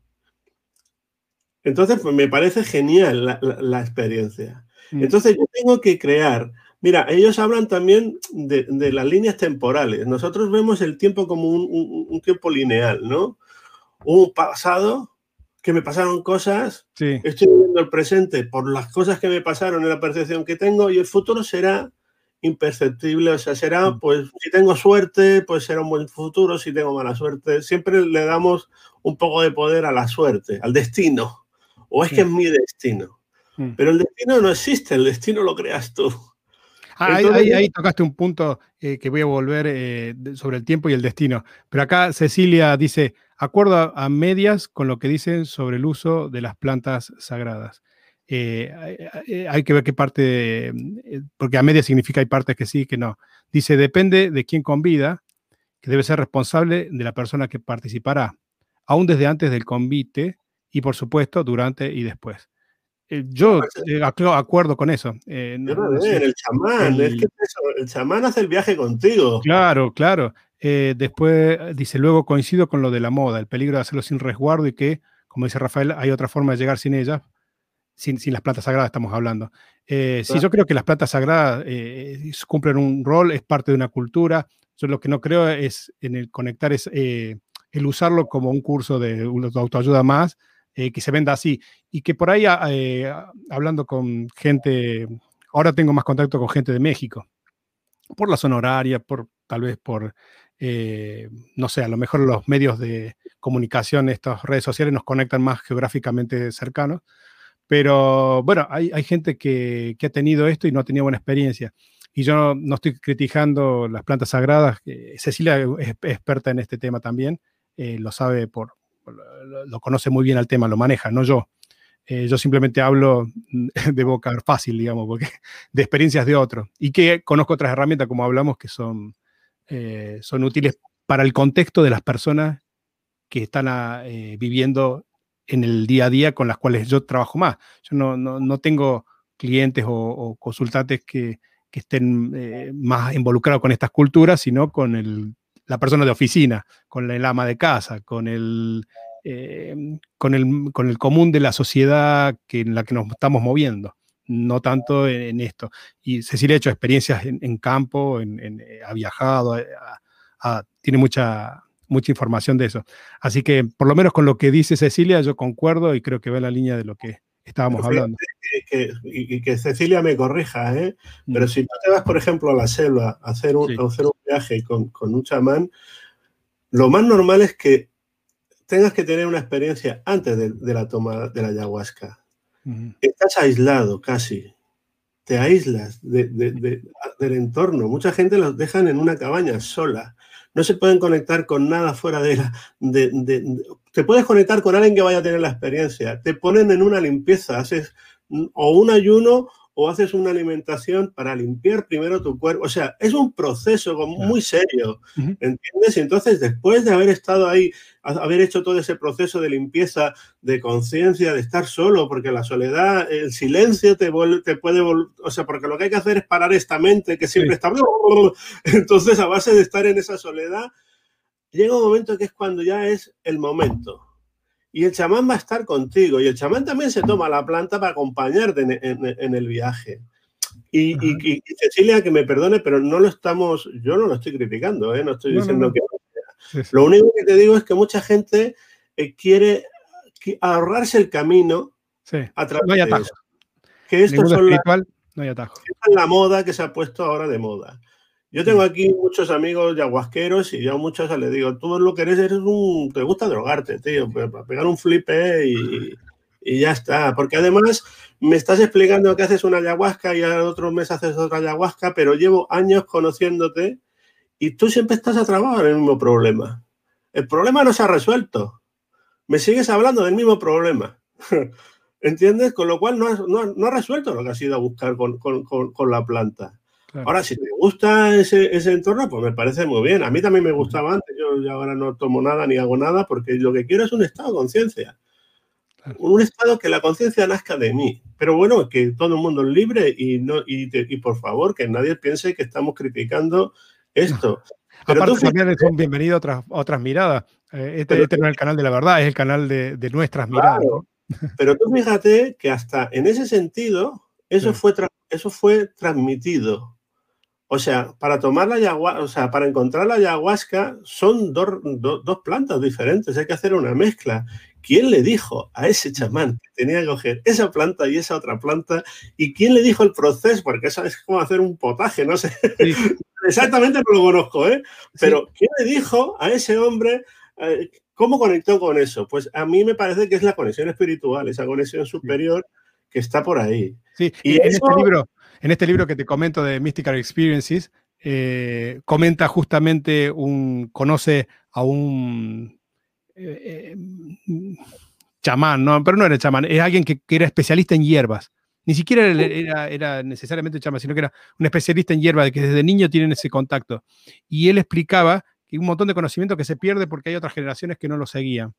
Entonces, pues me parece genial la, experiencia. Mm. Entonces, yo tengo que crear. Mira, ellos hablan también de, las líneas temporales. Nosotros vemos el tiempo como un, tiempo lineal, ¿no? Un pasado que me pasaron cosas, estoy viviendo el presente por las cosas que me pasaron en la percepción que tengo y el futuro será imperceptible, o sea, será, mm. pues, si tengo suerte, pues será un buen futuro, si tengo mala suerte. Siempre le damos un poco de poder a la suerte, al destino o es que es mi destino. Mm. Pero el destino no existe, el destino lo creas tú. Ah, ahí, tocaste un punto eh, que voy a volver eh, sobre el tiempo y el destino. Pero acá Cecilia dice, acuerdo a, medias con lo que dicen sobre el uso de las plantas sagradas. Eh, hay, que ver qué parte, porque a medias significa hay partes que sí, que no. Dice, depende de quién convida, que debe ser responsable de la persona que participará. Aún desde antes del convite, y por supuesto durante y después. Eh, yo eh, acuerdo con eso. Eh, el chamán, es que el chamán hace el viaje contigo. Claro, claro. después dice, luego coincido con lo de la moda, el peligro de hacerlo sin resguardo y que, como dice Rafael, hay otra forma de llegar sin ella, sin, sin las plantas sagradas estamos hablando. Sí, yo creo que las plantas sagradas cumplen un rol, es parte de una cultura. Yo lo que no creo es en el conectar, es el usarlo como un curso de autoayuda más, eh, que se venda así. Y que por ahí, ah, eh, hablando con gente, ahora tengo más contacto con gente de México. por la zona horaria, por tal vez por, eh, no sé, a lo mejor los medios de comunicación, estas redes sociales nos conectan más geográficamente cercanos. Pero bueno, hay, gente que, ha tenido esto y no ha tenido buena experiencia. Y yo no, estoy criticando las plantas sagradas. Cecilia es experta en este tema también, lo sabe por, lo, conoce muy bien al tema, lo maneja, no yo. Eh, yo simplemente hablo [laughs] de boca fácil, digamos, porque, [laughs] de experiencias de otros. Y que conozco otras herramientas, como hablamos, que son, eh, son útiles para el contexto de las personas que están ah, eh, viviendo en el día a día con las cuales yo trabajo más. Yo no, no, tengo clientes o, consultantes que, que estén más involucrados con estas culturas, sino con el, la persona de oficina, con el ama de casa, con el, eh, con, el, con el común de la sociedad que, en la que nos estamos moviendo, no tanto en, esto. Y Cecilia ha hecho experiencias en, campo, en, eh, ha viajado, tiene mucha, mucha información de eso. Así que, por lo menos con lo que dice Cecilia, yo concuerdo y creo que va en la línea de lo que estábamos hablando. y que Cecilia me corrija, ¿eh? pero mm. si tú te vas, por ejemplo, a la selva a hacer un, hacer un viaje con, con un chamán, lo más normal es que tengas que tener una experiencia antes de, la toma de la ayahuasca. Estás aislado casi, te aíslas del entorno. Mucha gente los dejan en una cabaña sola. No se pueden conectar con nada fuera de la... te puedes conectar con alguien que vaya a tener la experiencia. Te ponen en una limpieza, haces o un ayuno o haces una alimentación para limpiar primero tu cuerpo. O sea, es un proceso muy serio, ¿entiendes? Y entonces, después de haber estado ahí, haber hecho todo ese proceso de limpieza, de conciencia, de estar solo, porque la soledad, el silencio te, te puede volver, o sea, porque lo que hay que hacer es parar esta mente que siempre está... [laughs] Entonces, a base de estar en esa soledad, llega un momento que es cuando ya es el momento y el chamán va a estar contigo. Y el chamán también se toma la planta para acompañarte en, el viaje. Y, Cecilia, que me perdone, pero no lo estamos, yo no lo estoy criticando, ¿eh? no estoy diciendo que Lo único que te digo es que mucha gente eh, quiere ahorrarse el camino a través no hay atajo. Que esto son no hay atajo. es la moda que se ha puesto ahora de moda. Yo tengo aquí muchos amigos yaguasqueros y yo a muchos les digo, tú lo que eres, eres un, te gusta drogarte, tío, para pegar un flipe y, y, ya está. Porque además me estás explicando que haces una ayahuasca y al otro mes haces otra ayahuasca, pero llevo años conociéndote y tú siempre estás atrapado en el mismo problema. El problema no se ha resuelto. Me sigues hablando del mismo problema. [laughs] ¿Entiendes? Con lo cual no has, no, resuelto lo que has ido a buscar con, con, con la planta. Ahora, si te gusta ese, entorno, pues me parece muy bien. A mí también me gustaba antes, yo ahora no tomo nada ni hago nada porque lo que quiero es un estado de conciencia. Un estado que la conciencia nazca de mí. Pero bueno, que todo el mundo es libre y, no, y, por favor, que nadie piense que estamos criticando esto. Aparte, también es un bienvenido a otras, otras miradas. Eh, este, este, no es el canal de la verdad, es el canal de, nuestras miradas. [laughs] Pero tú fíjate que hasta en ese sentido, eso, fue, eso fue transmitido o sea, para tomar la ayahuasca, o sea, para encontrar la ayahuasca son dos, plantas diferentes, hay que hacer una mezcla. ¿Quién le dijo a ese chamán que tenía que coger esa planta y esa otra planta? ¿Y quién le dijo el proceso? Porque eso es como hacer un potaje, no sé. [laughs] Exactamente no lo conozco, ¿eh? Pero ¿quién le dijo a ese hombre eh, cómo conectó con eso? Pues a mí me parece que es la conexión espiritual, esa conexión superior que está por ahí. Sí, y en este libro en este libro que te comento de Mystical Experiences, eh, comenta justamente un, conoce a un eh, eh, chamán, ¿no? pero no era chamán, es alguien que, era especialista en hierbas. Ni siquiera era, era, necesariamente chamán, sino que era un especialista en hierbas, de que desde niño tienen ese contacto. Y él explicaba que un montón de conocimiento que se pierde porque hay otras generaciones que no lo seguían.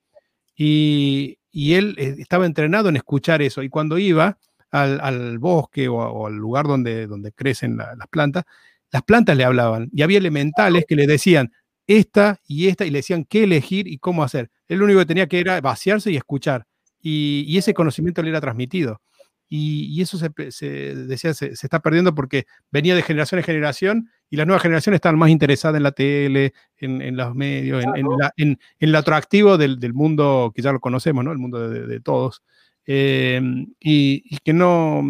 Y, y él estaba entrenado en escuchar eso. Y cuando iba, al, bosque o, al lugar donde, donde crecen las plantas, las plantas le hablaban y había elementales que le decían esta y esta y le decían qué elegir y cómo hacer. Él lo único que tenía que era vaciarse y escuchar y, ese conocimiento le era transmitido. Y, eso se, decía, se, está perdiendo porque venía de generación en generación y las nuevas generaciones están más interesadas en la tele, en, los medios, en, en, lo atractivo del, del, mundo que ya lo conocemos, ¿no? El mundo de todos. Em, y, que no,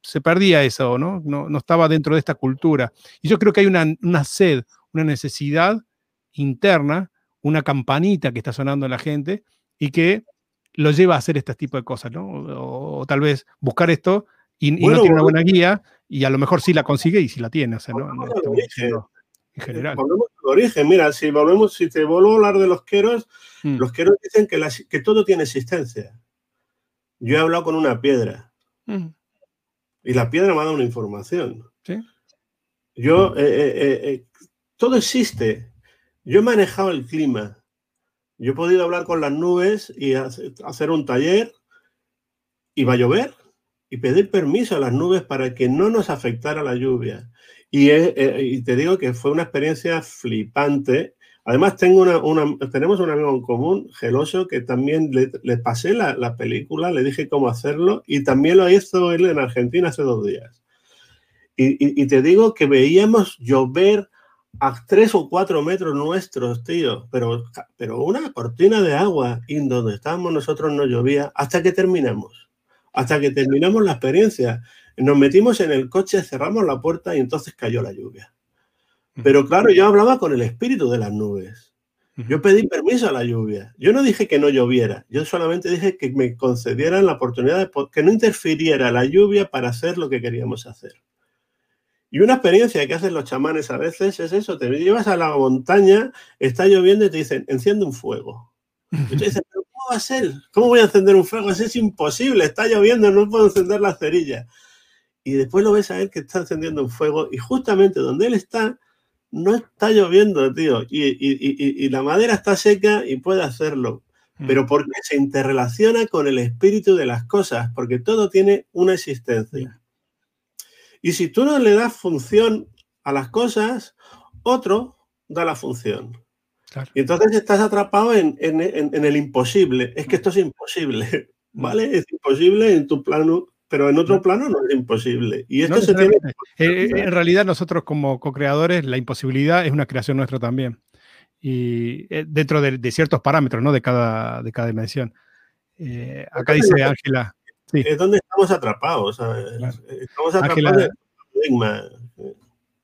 se perdía eso, ¿no? ¿no? ¿no? estaba dentro de esta cultura. Y yo creo que hay una, una sed, una necesidad interna, una campanita que está sonando en la gente y que lo lleva a hacer este tipo de cosas, ¿no? O, tal vez buscar esto y, no tiene una buena guía y a lo mejor sí la consigue y sí la tiene, o sea, ¿no? en general. Volvemos al origen, mira, si volvemos, si te vuelvo a hablar de los queros, mm. los queros dicen que, que todo tiene existencia. Yo he hablado con una piedra mm. y la piedra me ha dado una información. ¿Sí? Yo, eh, eh, eh, todo existe. Yo he manejado el clima. Yo he podido hablar con las nubes y hacer un taller y va a llover y pedir permiso a las nubes para que no nos afectara la lluvia. Y, y te digo que fue una experiencia flipante. Además, tengo una, tenemos un amigo en común, geloso, que también le, pasé la, película, le dije cómo hacerlo y también lo hizo él en Argentina hace dos días. Y, y te digo que veíamos llover a tres o cuatro metros nuestros, tío, pero, pero una cortina de agua y donde estábamos nosotros no llovía hasta que terminamos, hasta que terminamos la experiencia. Nos metimos en el coche, cerramos la puerta y entonces cayó la lluvia. Pero claro, yo hablaba con el espíritu de las nubes. Yo pedí permiso a la lluvia. Yo no dije que no lloviera, yo solamente dije que me concedieran la oportunidad de que no interfiriera la lluvia para hacer lo que queríamos hacer. Y una experiencia que hacen los chamanes a veces es eso, te llevas a la montaña, está lloviendo y te dicen, enciende un fuego. Y tú dices, pero ¿cómo va a ser? ¿Cómo voy a encender un fuego? Eso es imposible, está lloviendo, no puedo encender la cerilla. Y después lo ves a él que está encendiendo un fuego y justamente donde él está, no está lloviendo, tío. Y, y la madera está seca y puede hacerlo. Mm. Pero porque se interrelaciona con el espíritu de las cosas, porque todo tiene una existencia. Y si tú no le das función a las cosas, otro da la función. Y entonces estás atrapado en, el imposible. Es que esto es imposible, mm. ¿vale? Es imposible en tu plano, pero en otro plano no es imposible. Y esto se tiene... Eh, en realidad nosotros como co-creadores, la imposibilidad es una creación nuestra también. Y eh, dentro de, ciertos parámetros, ¿no? De cada, de cada dimensión. Eh, acá dice Ángela, es donde estamos atrapados. Estamos atrapados en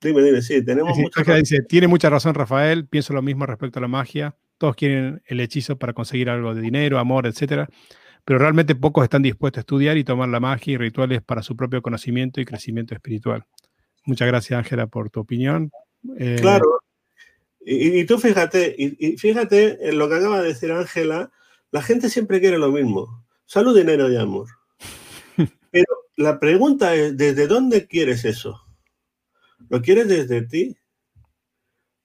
Dime, dime, sí, tenemos dice, tiene mucha razón Rafael, pienso lo mismo respecto a la magia. Todos quieren el hechizo para conseguir algo de dinero, amor, etcétera, pero realmente pocos están dispuestos a estudiar y tomar la magia y rituales para su propio conocimiento y crecimiento espiritual. Muchas gracias, Ángela, por tu opinión. Eh, claro. Y, tú fíjate, y, fíjate en lo que acaba de decir Ángela, la gente siempre quiere lo mismo. Salud, dinero y amor. Pero la pregunta es, ¿desde dónde quieres eso? ¿Lo quieres desde ti?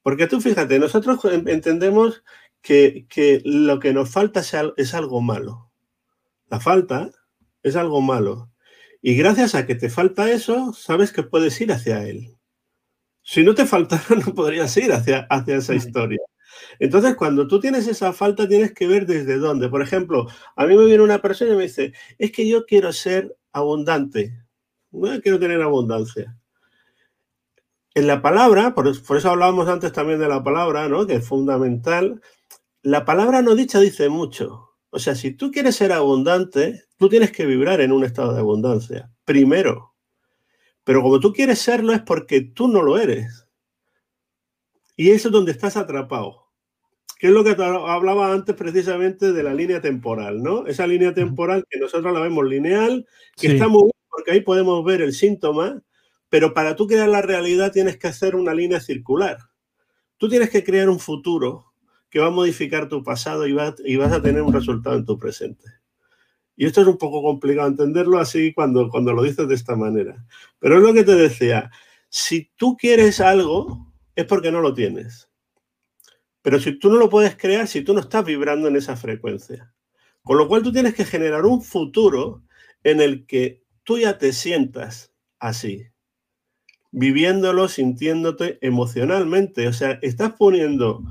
Porque tú fíjate, nosotros entendemos que, lo que nos falta es algo malo. La falta es algo malo. Y gracias a que te falta eso, sabes que puedes ir hacia él. Si no te faltara, [laughs] no podrías ir hacia, hacia esa historia. Entonces, cuando tú tienes esa falta, tienes que ver desde dónde. Por ejemplo, a mí me viene una persona y me dice, es que yo quiero ser abundante. quiero tener abundancia. En la palabra, por, eso hablábamos antes también de la palabra, ¿no? que es fundamental, la palabra no dicha dice mucho. O sea, si tú quieres ser abundante, tú tienes que vibrar en un estado de abundancia, primero. Pero como tú quieres serlo es porque tú no lo eres. Y eso es donde estás atrapado que es lo que hablaba antes precisamente de la línea temporal, ¿no? Esa línea temporal que nosotros la vemos lineal, que está muy bien porque ahí podemos ver el síntoma, pero para tú crear la realidad tienes que hacer una línea circular. Tú tienes que crear un futuro que va a modificar tu pasado y, y vas a tener un resultado en tu presente. Y esto es un poco complicado entenderlo así cuando, cuando lo dices de esta manera. Pero es lo que te decía, si tú quieres algo, es porque no lo tienes. Pero si tú no lo puedes crear, si tú no estás vibrando en esa frecuencia. Con lo cual tú tienes que generar un futuro en el que tú ya te sientas así, viviéndolo, sintiéndote emocionalmente. O sea, estás poniendo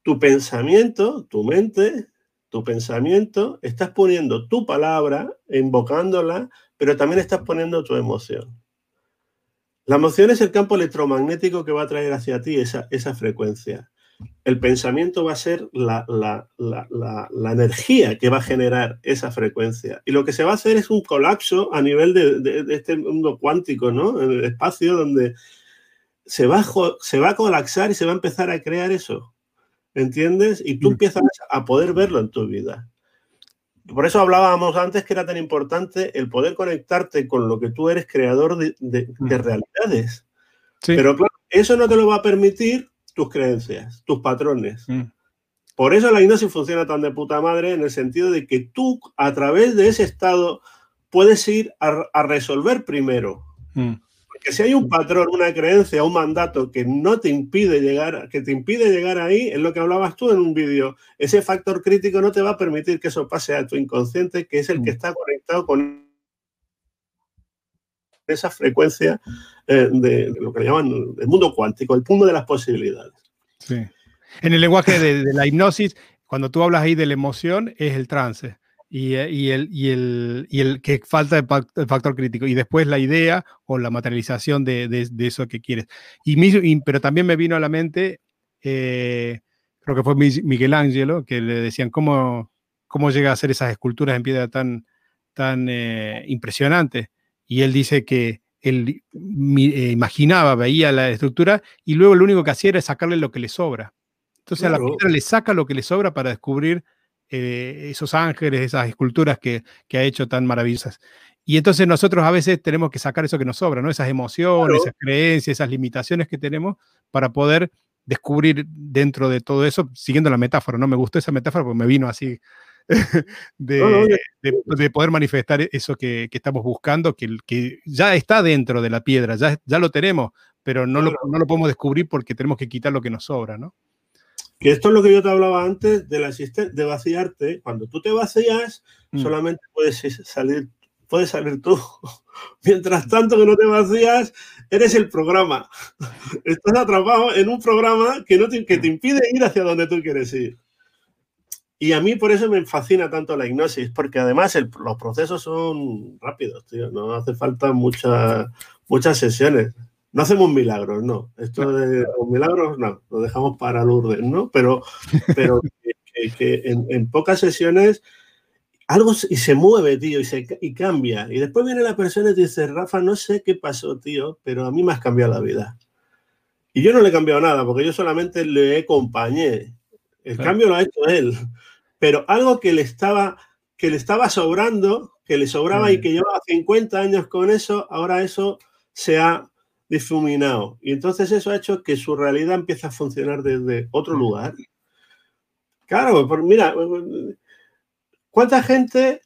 tu pensamiento, tu mente, tu pensamiento, estás poniendo tu palabra, invocándola, pero también estás poniendo tu emoción. La emoción es el campo electromagnético que va a traer hacia ti esa, esa frecuencia. El pensamiento va a ser la, energía que va a generar esa frecuencia. Y lo que se va a hacer es un colapso a nivel de, este mundo cuántico, ¿no? En el espacio donde se va, se va a colapsar y se va a empezar a crear eso. ¿Entiendes? Y tú empiezas a poder verlo en tu vida. Por eso hablábamos antes que era tan importante el poder conectarte con lo que tú eres creador de, realidades. Pero claro, eso no te lo va a permitir tus creencias, tus patrones. Mm. Por eso la hipnosis funciona tan de puta madre en el sentido de que tú a través de ese estado puedes ir a, resolver primero. Mm. Porque si hay un patrón, una creencia, un mandato que no te impide llegar, que te impide llegar ahí, es lo que hablabas tú en un vídeo. Ese factor crítico no te va a permitir que eso pase a tu inconsciente, que es el que mm. está conectado con esa frecuencia eh, de, lo que llaman el mundo cuántico, el punto de las posibilidades. Sí. En el lenguaje de, la hipnosis, cuando tú hablas ahí de la emoción, es el trance. Y, eh, y, el, y, el, y el que falta el, factor crítico. Y después la idea o la materialización de, de, eso que quieres. Y, pero también me vino a la mente, eh, creo que fue Miguel Ángelo, que le decían cómo, cómo llega a hacer esas esculturas en piedra tan, tan impresionantes y él dice que él eh, imaginaba, veía la estructura y luego lo único que hacía era sacarle lo que le sobra. Entonces a la piedra le saca lo que le sobra para descubrir eh, esos ángeles, esas esculturas que, ha hecho tan maravillosas. Y entonces nosotros a veces tenemos que sacar eso que nos sobra, ¿no? Esas emociones, esas creencias, esas limitaciones que tenemos para poder descubrir dentro de todo eso, siguiendo la metáfora, ¿no? Me gustó esa metáfora porque me vino así [laughs] de, poder manifestar eso que, estamos buscando, que, que, ya está dentro de la piedra, ya, ya lo tenemos, pero no, lo, no lo podemos descubrir porque tenemos que quitar lo que nos sobra, ¿no? Que esto es lo que yo te hablaba antes de, la, de vaciarte. Cuando tú te vacías, mm. solamente puedes salir, puedes salir tú. [laughs] Mientras tanto que no te vacías, eres el programa. [laughs] Estás atrapado en un programa que, no te, que te impide ir hacia donde tú quieres ir. Y a mí por eso me fascina tanto la hipnosis, porque además los procesos son rápidos, tío. No hace falta muchas muchas sesiones. No hacemos milagros, no. Esto de los milagros, no. Lo dejamos para Lourdes, ¿no? Pero, pero [laughs] que, en, pocas sesiones algo y se mueve, tío, y, se, y cambia. Y después viene la persona y te dice, Rafa, no sé qué pasó, tío, pero a mí me has cambiado la vida. Y yo no le he cambiado nada, porque yo solamente le acompañé. El cambio lo ha hecho él pero algo que le estaba, que le estaba sobrando, que le sobraba y mm. que llevaba 50 años con eso, ahora eso se ha difuminado. Y entonces eso ha hecho que su realidad empiece a funcionar desde otro mm. lugar. Claro, mira, ¿cuánta gente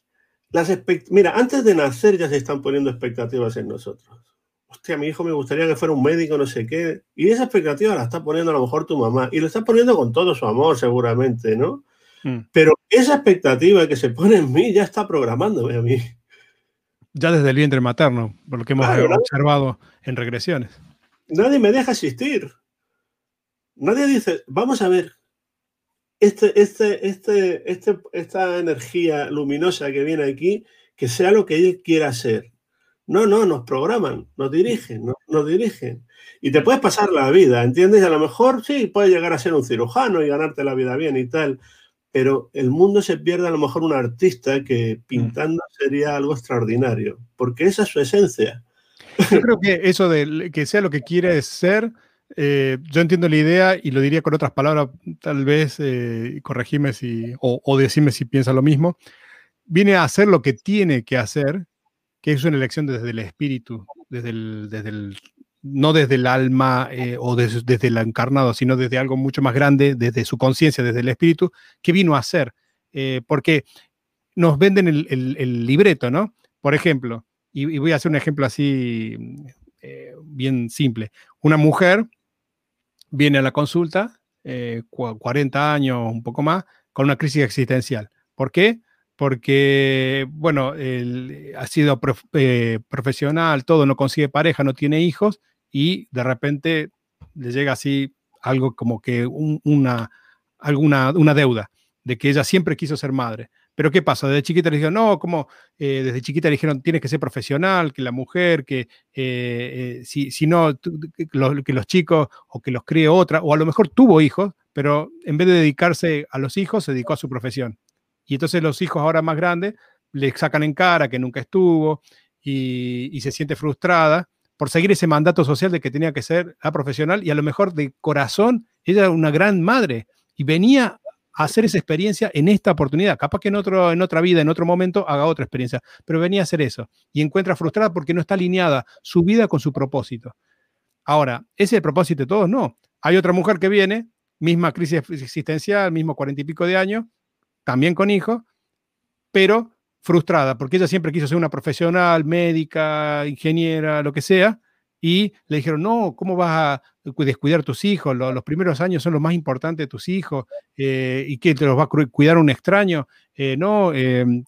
las Mira, antes de nacer ya se están poniendo expectativas en nosotros. Hostia, mi hijo me gustaría que fuera un médico, no sé qué. Y esa expectativa la está poniendo a lo mejor tu mamá. Y lo está poniendo con todo su amor, seguramente, ¿no? Mm. Pero esa expectativa que se pone en mí ya está programándome a mí. Ya desde el vientre materno, por lo que hemos observado en regresiones. Nadie me deja asistir. Nadie dice, vamos a ver, este, este, este, este, esta energía luminosa que viene aquí, que sea lo que él quiera ser. No, no, nos programan, nos dirigen, nos, nos dirigen. Y te puedes pasar la vida, ¿entiendes? A lo mejor sí, puedes llegar a ser un cirujano y ganarte la vida bien y tal, pero el mundo se pierde a lo mejor un artista que pintando sería algo extraordinario, porque esa es su esencia. Yo creo que eso de que sea lo que quiere ser, eh, yo entiendo la idea y lo diría con otras palabras, tal vez eh, corregime si, o, decirme si piensa lo mismo, viene a hacer lo que tiene que hacer, que es una elección desde el espíritu, desde desde el no desde el alma eh, o desde, el encarnado, sino desde algo mucho más grande, desde su conciencia, desde el espíritu, que vino a ser. Eh, porque nos venden el, libreto, ¿no? Por ejemplo, y, voy a hacer un ejemplo así eh, bien simple. Una mujer viene a la consulta, 40 años, un poco más, con una crisis existencial. ¿Por qué? porque, bueno, ha sido profesional, todo, no consigue pareja, no tiene hijos y de repente le llega así algo como que una, alguna, una deuda de que ella siempre quiso ser madre. Pero ¿qué pasa? Desde chiquita le dijeron, no, como eh, desde chiquita le dijeron, tienes que ser profesional, que la mujer, que eh, eh, si, si, no, que, los, chicos o que los críe otra, o a lo mejor tuvo hijos, pero en vez de dedicarse a los hijos, se dedicó a su profesión. Y entonces los hijos ahora más grandes le sacan en cara que nunca estuvo y, se siente frustrada por seguir ese mandato social de que tenía que ser la profesional y a lo mejor de corazón ella era una gran madre y venía a hacer esa experiencia en esta oportunidad. Capaz que en, otro, en otra vida, en otro momento, haga otra experiencia, pero venía a hacer eso y encuentra frustrada porque no está alineada su vida con su propósito. Ahora, ¿ese es el propósito de todos? No. Hay otra mujer que viene, misma crisis existencial, mismo cuarenta y pico de años, también con hijos, pero frustrada, porque ella siempre quiso ser una profesional, médica, ingeniera, lo que sea, y le dijeron, no, ¿cómo vas a descuidar a tus hijos? Los, primeros años son los más importantes de tus hijos, eh, y que te los va a cuidar un extraño. Eh, no, em,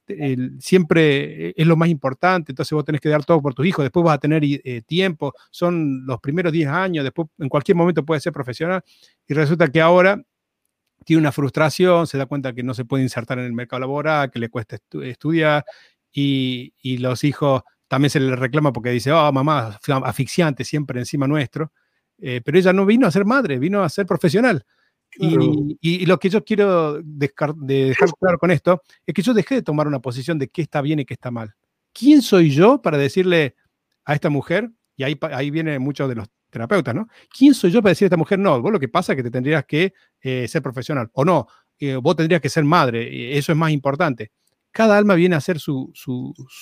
siempre es lo más importante, entonces vos tenés que dar todo por tus hijos, después vas a tener eh, tiempo, son los primeros 10 años, después en cualquier momento puedes ser profesional, y resulta que ahora tiene una frustración, se da cuenta que no se puede insertar en el mercado laboral, que le cuesta estudiar y, los hijos también se le reclama porque dice, oh, mamá, asfixiante siempre encima nuestro. Eh, pero ella no vino a ser madre, vino a ser profesional. Y, lo que yo quiero dejar claro con esto es que yo dejé de tomar una posición de qué está bien y qué está mal. ¿Quién soy yo para decirle a esta mujer? Y ahí, ahí viene mucho de los terapeuta, ¿no? ¿Quién soy yo para decir a esta mujer, no, vos lo que pasa es que te tendrías que eh, ser profesional, o no, eh, vos tendrías que ser madre, eso es más importante. Cada alma viene a hacer su,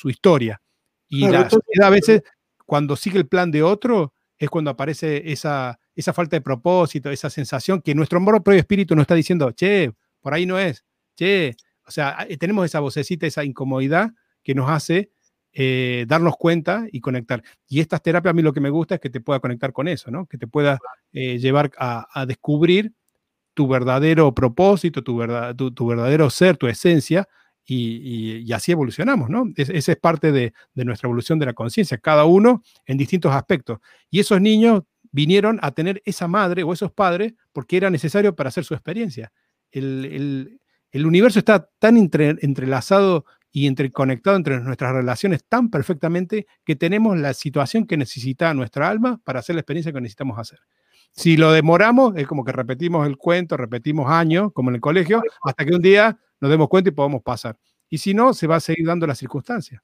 historia. Y la sociedad a veces, cuando sigue el plan de otro, es cuando aparece esa, esa falta de propósito, esa sensación que nuestro amor propio espíritu nos está diciendo, che, por ahí no es, che, o sea, tenemos esa vocecita, esa incomodidad que nos hace eh, darnos cuenta y conectar. Y estas terapias a mí lo que me gusta es que te pueda conectar con eso, ¿no? Que te pueda eh, llevar a, descubrir tu verdadero propósito, tu, verdad, tu, verdadero ser, tu esencia, y, así evolucionamos, ¿no? esa es parte de, nuestra evolución de la conciencia, cada uno en distintos aspectos. Y esos niños vinieron a tener esa madre o esos padres porque era necesario para hacer su experiencia. El, universo está tan entrelazado y conectado entre nuestras relaciones tan perfectamente que tenemos la situación que necesita nuestra alma para hacer la experiencia que necesitamos hacer. Si lo demoramos, es como que repetimos el cuento, repetimos años, como en el colegio, hasta que un día nos demos cuenta y podamos pasar. Y si no, se va a seguir dando las circunstancias.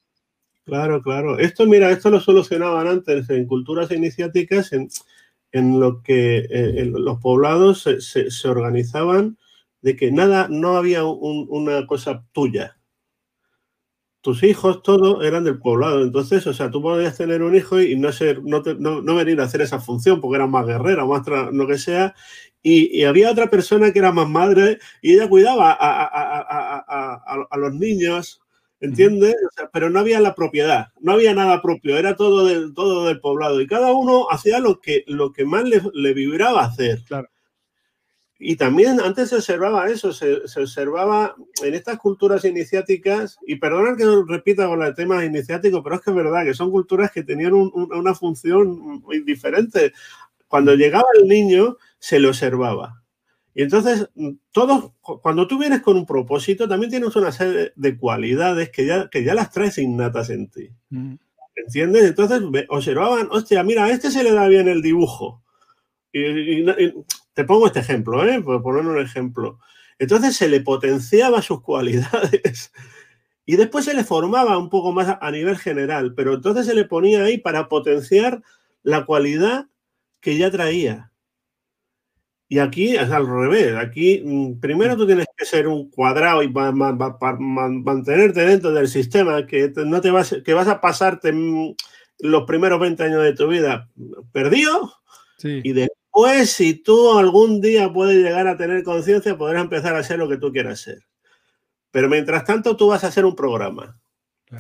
Claro, claro. Esto, mira, esto lo solucionaban antes en culturas iniciáticas, en, en lo que eh, los poblados se, organizaban de que nada, no había una cosa tuya, tus hijos, todos eran del poblado. Entonces, o sea, tú podías tener un hijo y no ser, no, no, venir a hacer esa función porque era más guerrera, más lo que sea. Y, había otra persona que era más madre y ella cuidaba a, los niños, ¿entiendes? pero no había la propiedad, no había nada propio, era todo del, todo del poblado. Y cada uno hacía lo que, lo que más le, le vibraba hacer. Claro. Y también antes se observaba eso, se, observaba en estas culturas iniciáticas, y perdonad que repita con el tema iniciático, pero es que es verdad que son culturas que tenían una función muy diferente. Cuando llegaba el niño, se le observaba. Y entonces, todos, cuando tú vienes con un propósito, también tienes una serie de cualidades que ya, que ya las traes innatas en ti. Mm. ¿Entiendes? Entonces observaban, hostia, mira, a este se le da bien el dibujo. y, te pongo este ejemplo, ¿eh? por poner un ejemplo. Entonces se le potenciaba sus cualidades [laughs] y después se le formaba un poco más a nivel general, pero entonces se le ponía ahí para potenciar la cualidad que ya traía. Y aquí es al revés. Aquí mm, primero tú tienes que ser un cuadrado y mantenerte dentro del sistema que no te vas, que vas a pasarte mm, los primeros 20 años de tu vida perdido y de pues si tú algún día puedes llegar a tener conciencia, podrás empezar a hacer lo que tú quieras hacer. Pero mientras tanto, tú vas a hacer un programa.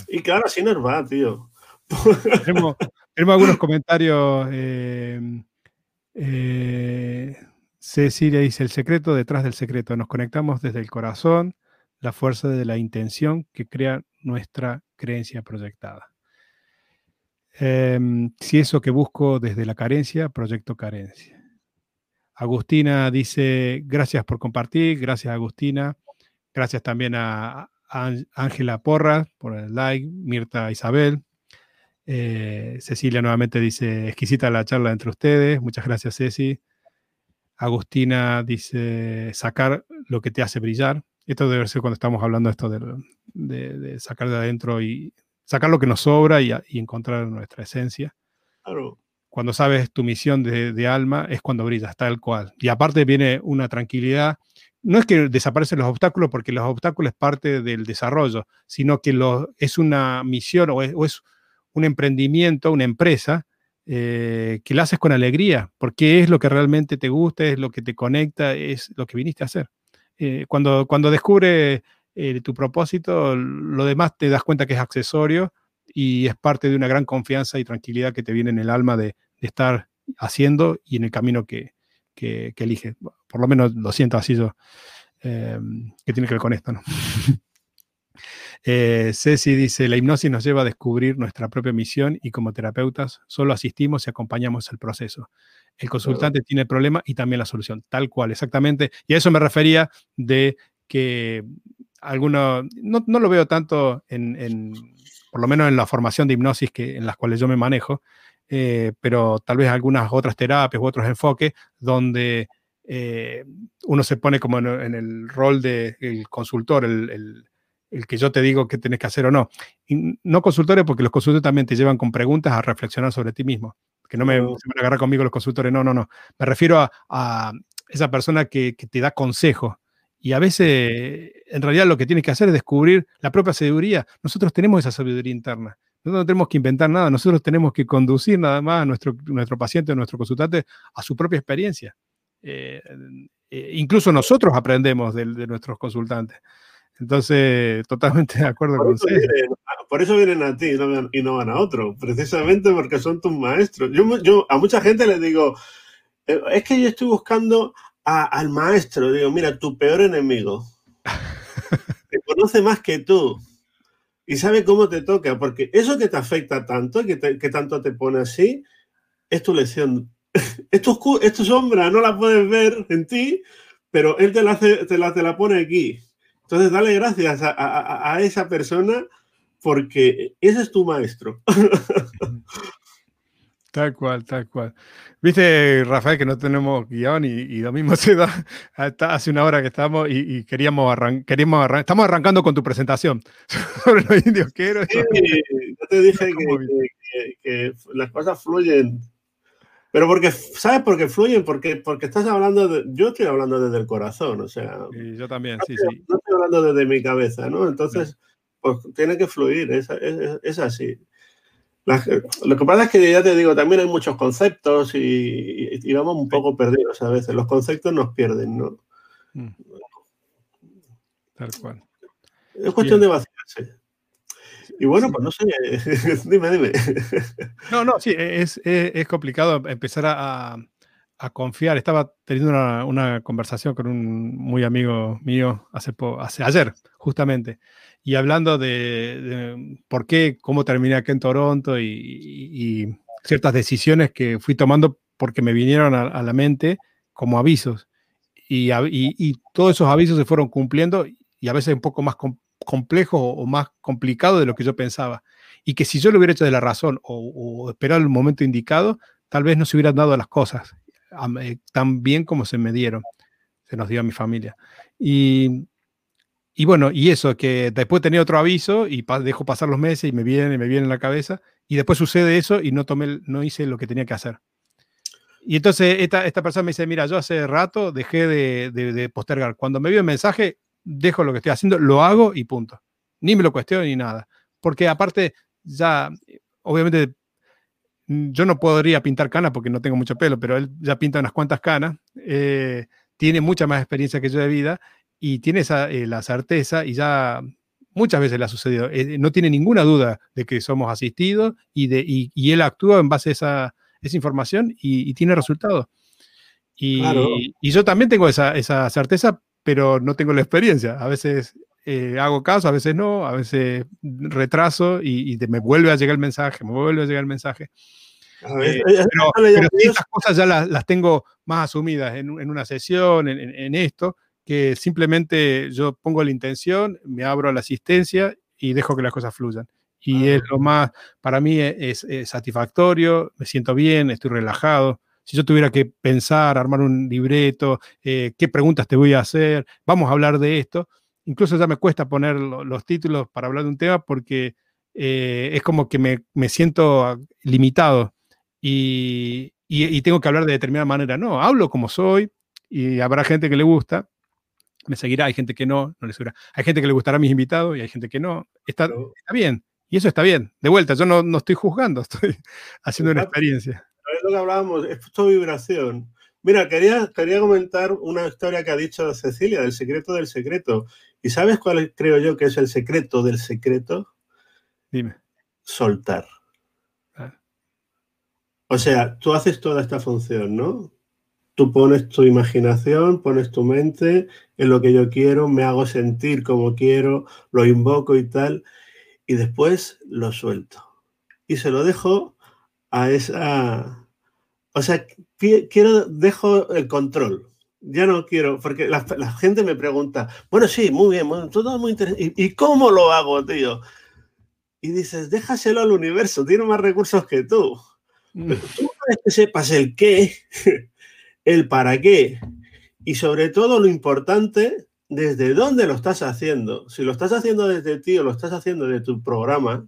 Y claro, así nos va, tío. Tenemos, algunos comentarios. Eh, eh, Cecilia dice, el secreto detrás del secreto. Nos conectamos desde el corazón, la fuerza de la intención que crea nuestra creencia proyectada. Em, si eso que busco desde la carencia, proyecto carencia. Agustina dice, gracias por compartir, gracias Agustina, gracias también a Ángela Porra por el like, Mirta Isabel. Eh, Cecilia nuevamente dice, exquisita la charla entre ustedes, muchas gracias Ceci. Agustina dice, sacar lo que te hace brillar. Esto debe ser cuando estamos hablando de esto de, sacar de adentro y sacar lo que nos sobra y, encontrar nuestra esencia. Claro. Cuando sabes tu misión de, de, alma es cuando brillas, tal cual. Y aparte viene una tranquilidad. No es que desaparecen los obstáculos, porque los obstáculos es parte del desarrollo, sino que lo, es una misión o es, o es un emprendimiento, una empresa eh, que la haces con alegría, porque es lo que realmente te gusta, es lo que te conecta, es lo que viniste a hacer. Eh, cuando, cuando descubre eh, tu propósito, lo demás te das cuenta que es accesorio y es parte de una gran confianza y tranquilidad que te viene en el alma de, estar haciendo y en el camino que, que, que elige. Por lo menos lo siento así yo, que tiene que ver con esto, ¿no? [laughs] Eh, Ceci dice, la hipnosis nos lleva a descubrir nuestra propia misión y como terapeutas solo asistimos y acompañamos el proceso. El consultante tiene el problema y también la solución, tal cual, exactamente. Y a eso me refería de que alguno, no, no lo veo tanto en, por lo menos en la formación de hipnosis que, en las cuales yo me manejo, eh, pero tal vez algunas otras terapias u otros enfoques donde eh, uno se pone como en, el rol del consultor, el, el que yo te digo que tienes que hacer o no. Y no consultores, porque los consultores también te llevan con preguntas a reflexionar sobre ti mismo. Que no me se van a agarrar conmigo los consultores, no, no, no. Me refiero a, esa persona que, te da consejo. Y a veces, en realidad, lo que tienes que hacer es descubrir la propia sabiduría. Nosotros tenemos esa sabiduría interna. Nosotros no tenemos que inventar nada, nosotros tenemos que conducir nada más a nuestro, nuestro paciente, a nuestro consultante, a su propia experiencia. Eh, eh, incluso nosotros aprendemos de nuestros consultantes. Entonces, totalmente de acuerdo por con eso por eso vienen a ti y no, van a otro, precisamente porque son tus maestros. Yo, a mucha gente le digo, eh, es que yo estoy buscando al maestro. Digo, mira, tu peor enemigo [laughs] te conoce más que tú y sabe cómo te toca, porque eso que te afecta tanto, que, que tanto te pone así, es tu lección. [laughs] es, tu, es tu sombra, no la puedes ver en ti, pero él te la, hace, te la, te la pone aquí. Entonces, dale gracias a, esa persona porque ese es tu maestro. [laughs] Tal cual, tal cual. Viste, Rafael, que no tenemos guion y, lo mismo [laughs] se da. hace una hora que estamos y, queríamos, queríamos arrancar. Estamos arrancando con tu presentación [laughs] sobre los indios Sí, yo te dije [laughs] que, las cosas fluyen pero porque, ¿sabes por qué fluyen? Porque, porque estás hablando, de, yo estoy hablando desde el corazón, o sea. Y yo también, no sí, estoy, sí. No estoy hablando desde mi cabeza, ¿no? Entonces, pues tiene que fluir, es, es, es así. Lo que pasa es que ya te digo, también hay muchos conceptos y, y, vamos un poco perdidos a veces. Los conceptos nos pierden, ¿no? Mm. Tal cual. Es cuestión de vaciarse. Y bueno, pues no sé, [laughs] dime, dime. No, no, sí, es, es, complicado empezar a, a, confiar. Estaba teniendo una, una, conversación con un muy amigo mío hace, hace ayer, justamente, y hablando de, por qué, cómo terminé aquí en Toronto y, ciertas decisiones que fui tomando porque me vinieron a, la mente como avisos. Y, y, todos esos avisos se fueron cumpliendo y a veces un poco más complejo o más complicado de lo que yo pensaba. Y que si yo lo hubiera hecho de la razón o, esperado el momento indicado, tal vez no se hubieran dado las cosas eh, tan bien como se me dieron. Se nos dio a mi familia. Y, y bueno, y eso, que después tenía otro aviso y dejo pasar los meses y me viene, me viene en la cabeza. Y después sucede eso y no, tomé, no hice lo que tenía que hacer. Y entonces esta, esta persona me dice, mira, yo hace rato dejé de, de, de postergar. Cuando me vio el mensaje, dejo lo que estoy haciendo, lo hago y punto. Ni me lo cuestiono ni nada. Porque aparte, ya, obviamente, mm, yo no podría pintar canas porque no tengo mucho pelo, pero él ya pinta unas cuantas canas, eh, tiene mucha más experiencia que yo de vida y tiene esa, eh, la certeza y ya muchas veces le ha sucedido. Eh, no tiene ninguna duda de que somos asistidos y, de, y, él actúa en base a esa, esa información y, tiene resultados. Y, y, yo también tengo esa, esa certeza, pero no tengo la experiencia. A veces eh, hago caso, a veces no, a veces retraso y, me vuelve a llegar el mensaje, me vuelve a llegar el mensaje. Eh, pero, estas cosas ya las, tengo más asumidas en, una sesión, en, esto, que simplemente yo pongo la intención, me abro a la asistencia y dejo que las cosas fluyan. Y ah, es lo más, para mí es, satisfactorio, me siento bien, estoy relajado, si yo tuviera que pensar, armar un libreto, eh, qué preguntas te voy a hacer, vamos a hablar de esto, incluso ya me cuesta poner los títulos para hablar de un tema porque eh, es como que me, siento limitado y, tengo que hablar de determinada manera. No, hablo como soy y habrá gente que le gusta, me seguirá, hay gente que no, no le seguirá. Hay gente que le gustará a mis invitados y hay gente que no. Está, está bien. Y eso está bien. De vuelta, yo no, no estoy juzgando, [laughs] estoy haciendo una experiencia. Es lo que hablábamos, es tu vibración. Mira, quería, quería comentar una historia que ha dicho Cecilia, del secreto del secreto. ¿Y sabes cuál creo yo que es el secreto del secreto? Dime. Soltar. Ah. O sea, tú haces toda esta función, ¿no? Tú pones tu imaginación, pones tu mente en lo que yo quiero, me hago sentir como quiero, lo invoco y tal, y después lo suelto. Y se lo dejo a esa... O sea, quiero, dejo el control. Ya no quiero, porque la, gente me pregunta, bueno, sí, muy bien, todo muy interesante. ¿Y, cómo lo hago, tío? Y dices, déjaselo al universo, tiene más recursos que tú. Mm. tú que sepas el qué, [laughs] el para qué, y sobre todo lo importante, desde dónde lo estás haciendo. Si lo estás haciendo desde ti o lo estás haciendo de tu programa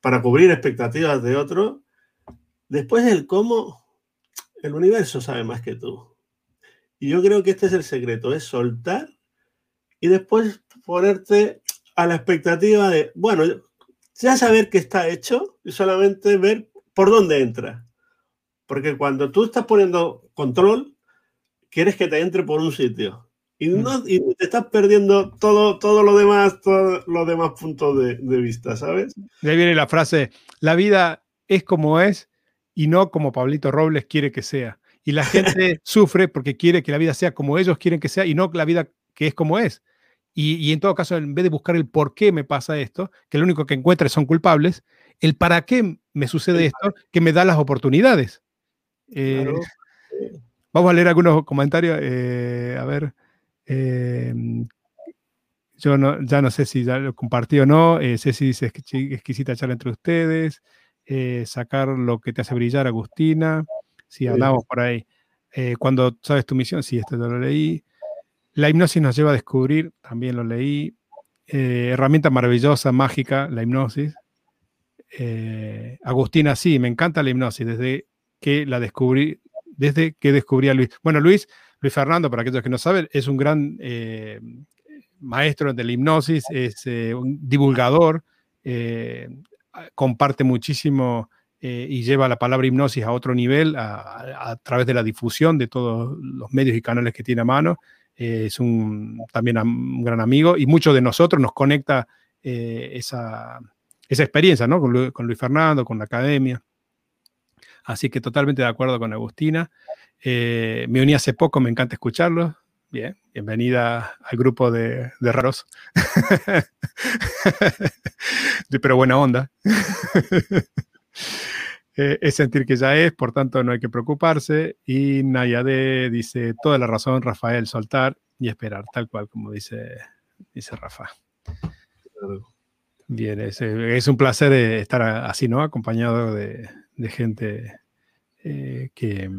para cubrir expectativas de otro, después el cómo, el universo sabe más que tú. Y yo creo que este es el secreto, es soltar y después ponerte a la expectativa de, bueno, ya saber que está hecho y solamente ver por dónde entra. Porque cuando tú estás poniendo control, quieres que te entre por un sitio. Y, mm. no, te estás perdiendo todo, todo lo demás, todos los demás puntos de, de, vista, ¿sabes? De ahí viene la frase, la vida es como es y no como Pablito Robles quiere que sea. Y la gente [laughs] sufre porque quiere que la vida sea como ellos quieren que sea y no la vida que es como es. Y, y, en todo caso, en vez de buscar el por qué me pasa esto, que lo único que encuentra son culpables, el para qué me sucede esto, que me da las oportunidades. Eh, vamos a leer algunos comentarios. Eh, a ver. Eh, yo no, ya no sé si ya lo compartí o no. Ceci dice exquisita charla entre ustedes. sacar lo que te hace brillar, Agustina. Sí, andamos por ahí. cuando sabes tu misión, sí, esto ya lo leí. La hipnosis nos lleva a descubrir, también lo leí. Eh, herramienta maravillosa, mágica, la hipnosis. Eh, Agustina, sí, me encanta la hipnosis desde que la descubrí, desde que descubrí a Luis. Bueno, Luis, Luis Fernando, para aquellos que no saben, es un gran eh, maestro de la hipnosis, es un divulgador, comparte muchísimo y lleva la palabra hipnosis a otro nivel a, través de la difusión de todos los medios y canales que tiene a mano. Eh, es un, también un gran amigo y muchos de nosotros nos conecta eh, esa, esa, experiencia, ¿no? Con, Luis Fernando, con la academia. Así que totalmente de acuerdo con Agustina. Eh, me uní hace poco, me encanta escucharlo. Bien, bienvenida al grupo de, de raros. [laughs] Pero buena onda. [laughs] Eh, es sentir que ya es, por tanto no hay que preocuparse. Y Nayade dice, toda la razón, Rafael, soltar y esperar, tal cual como dice, dice Rafa. Bien, es, un placer eh, estar así, ¿no? Acompañado de, gente eh, que,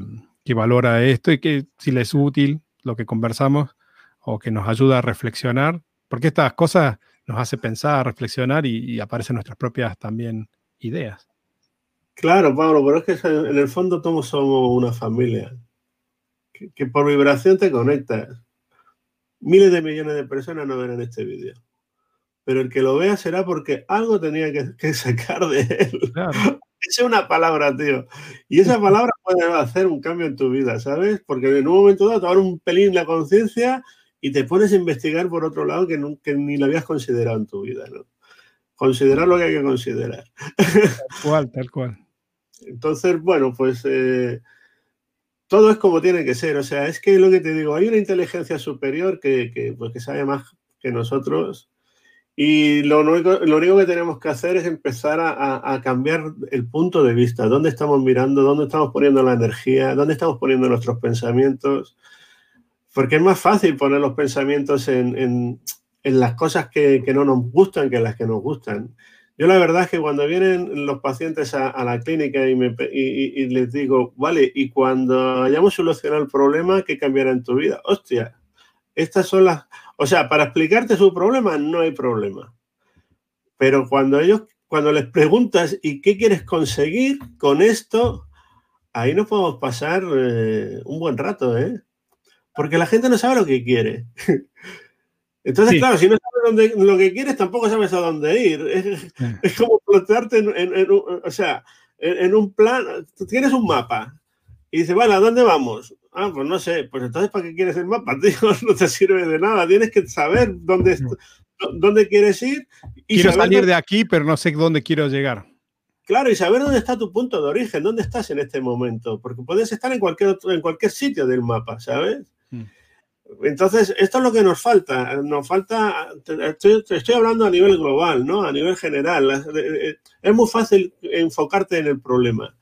valora esto y que si le es útil lo que conversamos o que nos ayuda a reflexionar, porque estas cosas nos hace pensar, reflexionar y aparecen nuestras propias también ideas. Claro, Pablo, pero es que en el fondo todos somos una familia. Que, por vibración te conectas. Miles de millones de personas no verán este vídeo. Pero el que lo vea será porque algo tenía que, sacar de él. Esa es una palabra, tío. Y esa palabra puede hacer un cambio en tu vida, ¿sabes? Porque en un momento dado te abre un pelín la conciencia y te pones a investigar por otro lado que, que, ni lo habías considerado en tu vida, ¿no? Considerar lo que hay que considerar. Tal cual, tal cual. Entonces, bueno, pues eh, todo es como tiene que ser. O sea, es que lo que te digo, hay una inteligencia superior que, pues, sabe más que nosotros y lo único, lo único, que tenemos que hacer es empezar a, cambiar el punto de vista, dónde estamos mirando, dónde estamos poniendo la energía, dónde estamos poniendo nuestros pensamientos, porque es más fácil poner los pensamientos en, las cosas que, que, no nos gustan que en las que nos gustan. Yo la verdad es que cuando vienen los pacientes a, la clínica y, me, y, les digo, vale, y cuando hayamos solucionado el problema, ¿qué cambiará en tu vida? Hostia, estas son las... O sea, para explicarte su problema no hay problema. Pero cuando ellos, cuando les preguntas, ¿y qué quieres conseguir con esto? Ahí nos podemos pasar eh, un buen rato, ¿eh? Porque la gente no sabe lo que quiere. [laughs] Entonces, claro, si no sabes dónde, lo que quieres, tampoco sabes a dónde ir. Es, como plantearte en, o sea, en, un plan, tienes un mapa y dices, bueno, ¿a dónde vamos? Ah, pues no sé, pues entonces ¿para qué quieres el mapa? [laughs] Tío, no te sirve de nada, tienes que saber dónde, dónde quieres ir. Y quiero salir de aquí, pero no sé dónde quiero llegar. Claro, y saber dónde está tu punto de origen, dónde estás en este momento, porque puedes estar en cualquier, en cualquier sitio del mapa, ¿sabes? Mm. Entonces, esto es lo que nos falta. Nos falta, estoy, estoy, hablando a nivel global, ¿no? A nivel general. Eh, es muy fácil enfocarte en el problema.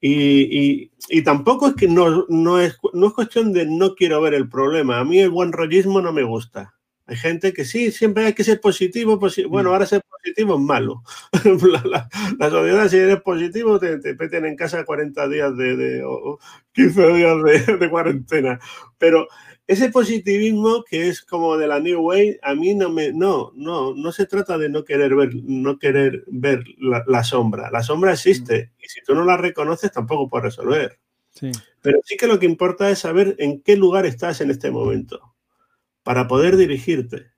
Y, y, tampoco es que no, no, es, no es cuestión de no quiero ver el problema. A mí el buen rollismo no me gusta. Hay gente que sí, siempre hay que ser positivo. bueno, mm. ahora ser positivo es malo. [laughs] la, sociedad, si eres positivo, te, te peten en casa 40 días de, de o 15 días de, de cuarentena. Pero ese positivismo que es como de la New Way, a mí no me, no, no, no se trata de no querer ver, no querer ver la, sombra. La sombra existe mm. y si tú no la reconoces tampoco puedes resolver. Pero sí que lo que importa es saber en qué lugar estás en este momento para poder dirigirte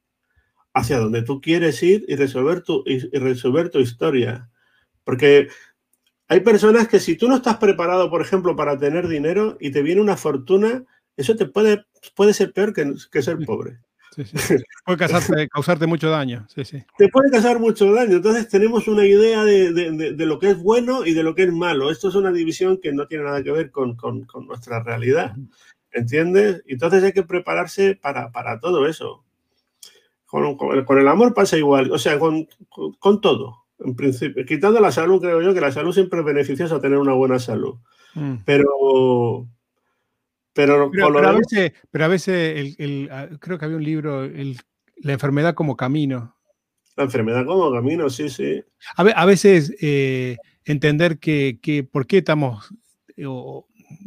hacia donde tú quieres ir y resolver tu, y resolver tu historia. Porque hay personas que si tú no estás preparado, por ejemplo, para tener dinero y te viene una fortuna, eso te puede, puede ser peor que, que ser pobre. Puede [laughs] causarte, mucho daño. Te puede causar mucho daño. Entonces tenemos una idea de, de, de, lo que es bueno y de lo que es malo. Esto es una división que no tiene nada que ver con, con, con nuestra realidad. ¿Entiendes? Entonces hay que prepararse para, para todo eso. Con, con, el amor pasa igual. O sea, con, con, todo. En principio, quitando la salud, creo yo que la salud siempre es beneficiosa tener una buena salud. Mm. Pero pero, pero, a veces, el, ah, creo que había un libro, La enfermedad como camino. La enfermedad como camino, sí, sí. A, veces eh, entender que, que, por qué estamos, eh,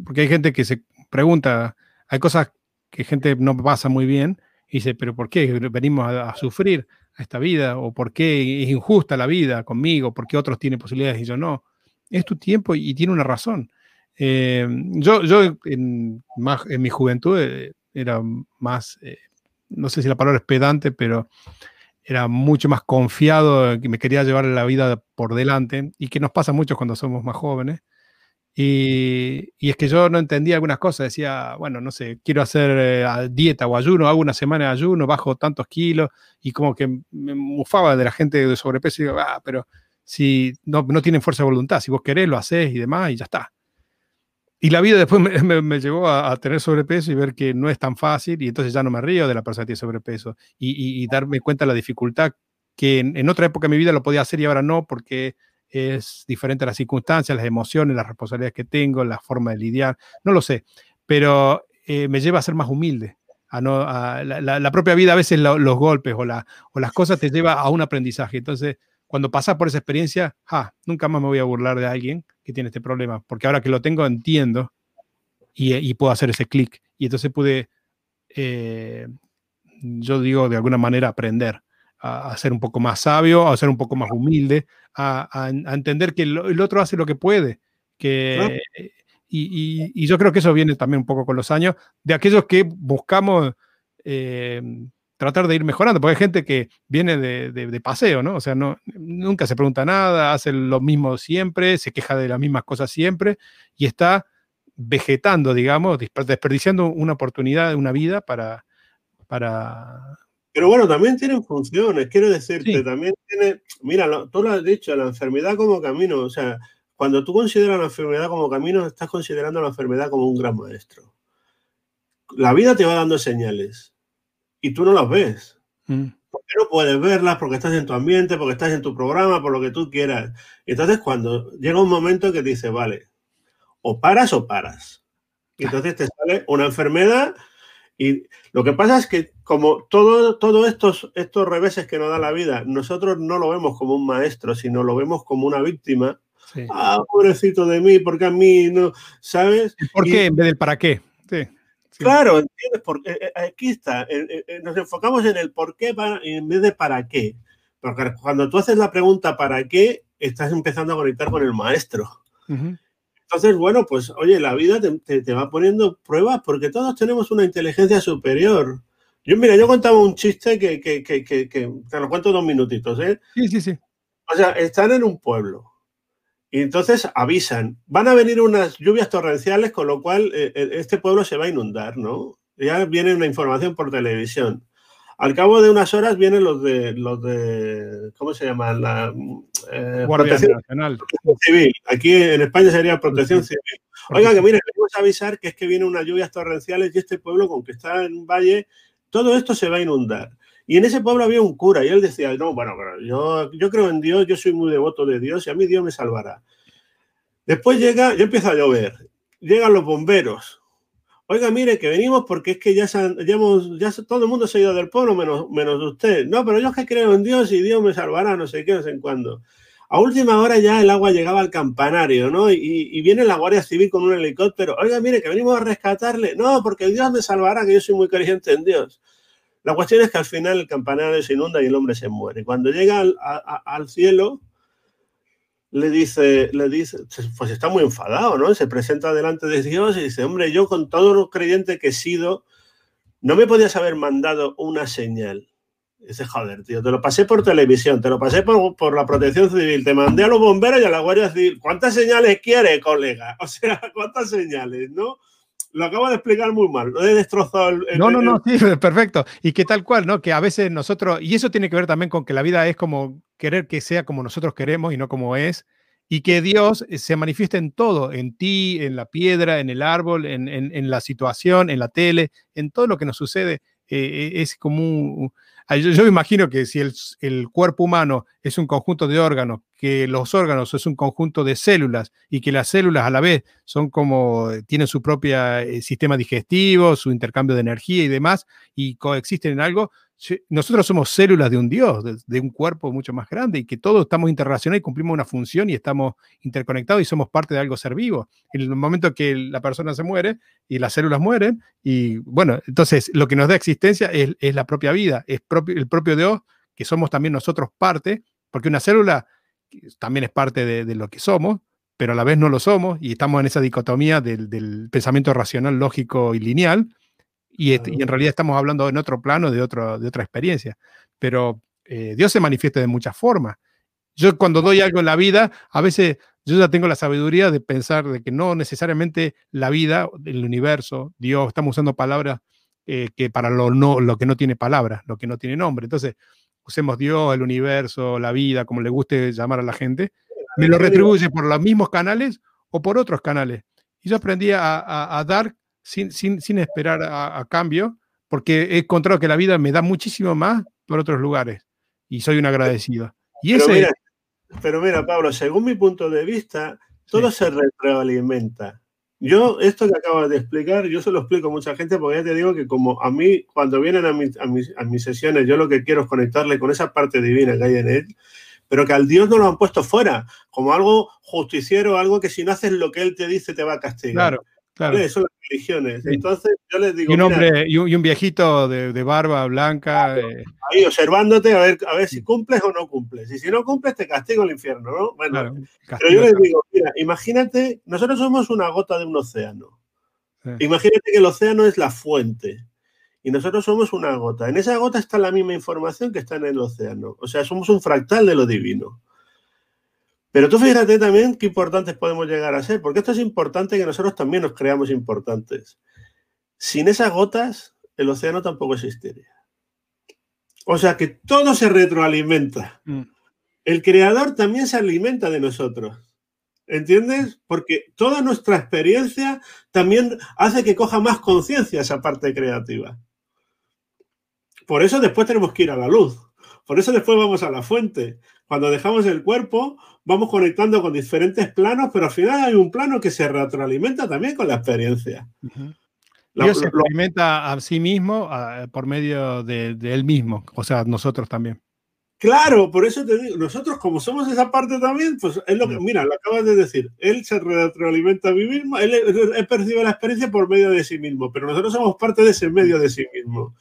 porque hay gente que se pregunta, hay cosas que gente no pasa muy bien y dice, pero ¿por qué venimos a, sufrir a esta vida? ¿O por qué es injusta la vida conmigo? ¿Por qué otros tienen posibilidades y yo no? Es tu tiempo y tiene una razón. Eh, yo yo en, mi juventud eh, era más, eh, no sé si la palabra es pedante, pero era mucho más confiado, que me quería llevar la vida por delante y que nos pasa mucho cuando somos más jóvenes. Y, es que yo no entendía algunas cosas, decía, bueno, no sé, quiero hacer dieta o ayuno, hago una semana de ayuno, bajo tantos kilos y como que me mufaba de la gente de sobrepeso ah, pero si no, no tienen fuerza de voluntad, si vos querés lo haces y demás y ya está. Y la vida después [laughs] me, llevó a, tener sobrepeso y ver que no es tan fácil y entonces ya no me río de la persona que tiene sobrepeso y, darme cuenta de la dificultad que en, otra época de mi vida lo podía hacer y ahora no porque es diferente a las circunstancias, las emociones, las responsabilidades que tengo, la forma de lidiar, no lo sé, pero eh, me lleva a ser más humilde. A no, a la, propia vida, a veces los golpes o, o las cosas te lleva a un aprendizaje. Entonces, cuando pasas por esa experiencia, ja, nunca más me voy a burlar de alguien que tiene este problema, porque ahora que lo tengo entiendo y, puedo hacer ese clic. Y entonces pude, eh, yo digo, de alguna manera aprender a, ser un poco más sabio, a ser un poco más humilde, a, entender que el, otro hace lo que puede. Que, y, yo creo que eso viene también un poco con los años, de aquellos que buscamos... Eh, tratar de ir mejorando, porque hay gente que viene de, paseo, ¿no? O sea, no, nunca se pregunta nada, hace lo mismo siempre, se queja de las mismas cosas siempre y está vegetando, digamos, desperdiciando una oportunidad, una vida para... para... Pero bueno, también tienen funciones, quiero decirte, también tiene, mira, tú lo has dicho, la enfermedad como camino, o sea, cuando tú consideras la enfermedad como camino, estás considerando la enfermedad como un gran maestro. La vida te va dando señales y tú no las ves. Mm. Porque no puedes verlas, porque estás en tu ambiente, porque estás en tu programa, por lo que tú quieras. entonces cuando llega un momento que dices, vale, o paras o paras. Y entonces te sale una enfermedad Y lo que pasa es que como todos todo estos, estos reveses que nos da la vida, nosotros no lo vemos como un maestro, sino lo vemos como una víctima. Ah, pobrecito de mí, porque a mí no, ¿sabes? ¿Por qué en vez del para qué? Claro, ¿entiendes? Porque, eh, eh, aquí está, nos enfocamos en el por qué en vez de para qué. Porque cuando tú haces la pregunta para qué, estás empezando a conectar con el maestro. Entonces, bueno, pues oye, la vida te, va poniendo pruebas porque todos tenemos una inteligencia superior. Yo, mira, yo contaba un chiste que, que, que, que, te lo cuento dos minutitos, ¿eh? Sí, sí, sí. O sea, están en un pueblo y entonces avisan, van a venir unas lluvias torrenciales, con lo cual eh, eh, este pueblo se va a inundar, ¿no? Ya viene una información por televisión. Al cabo de unas horas vienen los de los de ¿cómo se llama? La eh, protección, Nacional. civil. Aquí en España sería protección civil. Oiga, que mire, queremos avisar que es que vienen unas lluvias torrenciales y este pueblo, con que está en un valle, todo esto se va a inundar. Y en ese pueblo había un cura y él decía, no, bueno, yo, yo creo en Dios, yo soy muy devoto de Dios y a mí Dios me salvará. Después llega, ya empieza a llover, llegan los bomberos, Oiga, mire, que venimos porque es que ya, ya, hemos, ya todo el mundo se ha ido del pueblo menos, menos usted. No, pero yo es que creo en Dios y Dios me salvará, no sé qué, no sé en cuándo. A última hora ya el agua llegaba al campanario, ¿no? Y, viene la Guardia Civil con un helicóptero. Oiga, mire, que venimos a rescatarle. No, porque Dios me salvará, que yo soy muy creyente en Dios. La cuestión es que al final el campanario se inunda y el hombre se muere. Cuando llega al, cielo, le dice, le dice, pues está muy enfadado, ¿no? Se presenta delante de Dios y dice, hombre, yo con todo lo creyente que he sido, no me podías haber mandado una señal. dice, joder, tío, te lo pasé por televisión, te lo pasé por, por, la protección civil, te mandé a los bomberos y a la Guardia Civil. ¿Cuántas señales quiere, colega? [laughs] O sea, ¿cuántas señales, no? Lo acabo de explicar muy mal, lo he destrozado. El, no, no, no, sí, [laughs] perfecto. Y que tal cual, ¿no? Que a veces nosotros, y eso tiene que ver también con que la vida es como querer que sea como nosotros queremos y no como es, y que Dios eh, se manifieste en todo, en ti, en la piedra, en el árbol, en, en, la situación, en la tele, en todo lo que nos sucede. Eh, es como un, yo, me imagino que si el, cuerpo humano es un conjunto de órganos, que los órganos es un conjunto de células y que las células a la vez son como, tienen su propio eh, sistema digestivo, su intercambio de energía y demás, y coexisten en algo, nosotros somos células de un Dios, de, un cuerpo mucho más grande y que todos estamos interrelacionados y cumplimos una función y estamos interconectados y somos parte de algo ser vivo. En el momento que la persona se muere y las células mueren, y bueno, entonces lo que nos da existencia es, la propia vida, es el propio Dios, que somos también nosotros parte, porque una célula también es parte de, lo que somos, pero a la vez no lo somos y estamos en esa dicotomía del, del pensamiento racional, lógico y lineal y, en realidad estamos hablando en otro plano de, otro, de otra experiencia. Pero eh, Dios se manifiesta de muchas formas. Yo cuando doy algo en la vida, a veces yo ya tengo la sabiduría de pensar de que no necesariamente la vida, el universo, Dios, estamos usando palabras eh, que para lo, no, lo que no tiene palabras, lo que no tiene nombre. Entonces, usemos Dios, el universo, la vida, como le guste llamar a la gente, me lo retribuye por los mismos canales o por otros canales. Y yo aprendí a, a dar sin, sin, sin esperar a, cambio, porque he encontrado que la vida me da muchísimo más por otros lugares y soy un agradecido. Y pero, mira, pero mira, Pablo, según mi punto de vista, todo se retroalimenta. Yo, esto que acabas de explicar, yo se lo explico a mucha gente porque ya te digo que como a mí, cuando vienen a, mis, a, mis, a mis sesiones, yo lo que quiero es conectarle con esa parte divina que hay en él, pero que al Dios no lo han puesto fuera, como algo justiciero, algo que si no haces lo que Él te dice te va a castigar. Claro. Claro. Son las religiones. Entonces yo les digo. Y un hombre, y, un, viejito de, barba blanca. Eh. Ahí observándote a ver, a ver si cumples o no cumples. Y si no cumples, te castigo el infierno, ¿no? Bueno, pero yo les digo, mira, imagínate, nosotros somos una gota de un océano. Imagínate que el océano es la fuente. Y nosotros somos una gota. En esa gota está la misma información que está en el océano. O sea, somos un fractal de lo divino. Pero tú fíjate también qué importantes podemos llegar a ser, porque esto es importante que nosotros también nos creamos importantes. Sin esas gotas, el océano tampoco existiría. O sea que todo se retroalimenta. Mm. El creador también se alimenta de nosotros. ¿Entiendes? Porque toda nuestra experiencia también hace que coja más conciencia esa parte creativa. Por eso después tenemos que ir a la luz. Por eso después vamos a la fuente. Cuando dejamos el cuerpo, vamos conectando con diferentes planos, pero al final hay un plano que se retroalimenta también con la experiencia. Dios se experimenta a sí mismo por medio de, él mismo, o sea, nosotros también. Claro, por eso te digo, nosotros como somos esa parte también, pues es lo que, mira, lo acabas de decir, él se retroalimenta a mí mismo, él, percibe la experiencia por medio de sí mismo, pero nosotros somos parte de ese medio de sí mismo.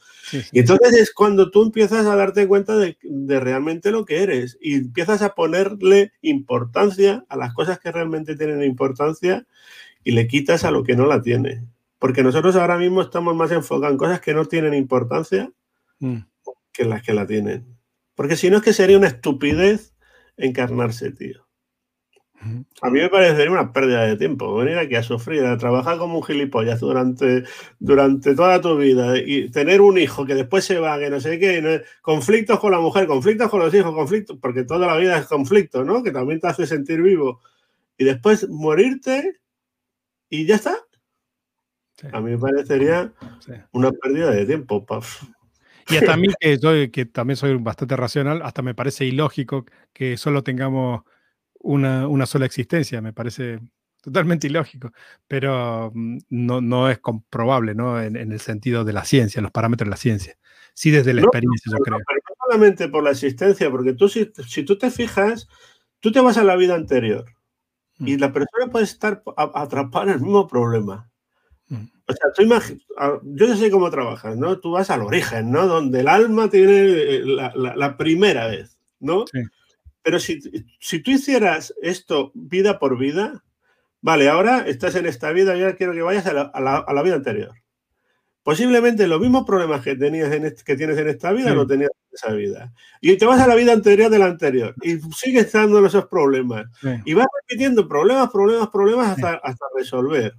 Y entonces es cuando tú empiezas a darte cuenta de, de, realmente lo que eres y empiezas a ponerle importancia a las cosas que realmente tienen importancia y le quitas a lo que no la tiene. Porque nosotros ahora mismo estamos más enfocados en cosas que no tienen importancia mm. que las que la tienen. Porque si no es que sería una estupidez encarnarse, tío. A mí me parecería una pérdida de tiempo venir aquí a sufrir, a trabajar como un gilipollas durante, durante toda tu vida y tener un hijo que después se va, que no sé qué, conflictos con la mujer, conflictos con los hijos, conflictos, porque toda la vida es conflicto, ¿no? Que también te hace sentir vivo. Y después morirte y ya está. A mí me parecería una pérdida de tiempo. Paf. Y hasta a mí, que, soy, que también soy bastante racional, hasta me parece ilógico que solo tengamos una, una sola existencia. Me parece totalmente ilógico, pero mm, no, no es comprobable ¿no? En, el sentido de la ciencia, los parámetros de la ciencia. Sí, desde la experiencia, yo creo. Pero no solamente por la existencia, porque tú, si, si, tú te fijas, tú te vas a la vida anterior y mm. la persona puede estar atrapada en el mismo problema. O sea, tú yo no sé cómo trabajas, ¿no? Tú vas al origen, ¿no? Donde el alma tiene eh, la, primera vez, ¿no? Pero si, tú hicieras esto vida por vida, vale, ahora estás en esta vida, y ahora quiero que vayas a la, vida anterior. Posiblemente los mismos problemas que, tenías en que tienes en esta vida no tenías en esa vida. Y te vas a la vida anterior de la anterior y sigues dando esos problemas. Y vas repitiendo problemas, problemas, problemas hasta, hasta resolver.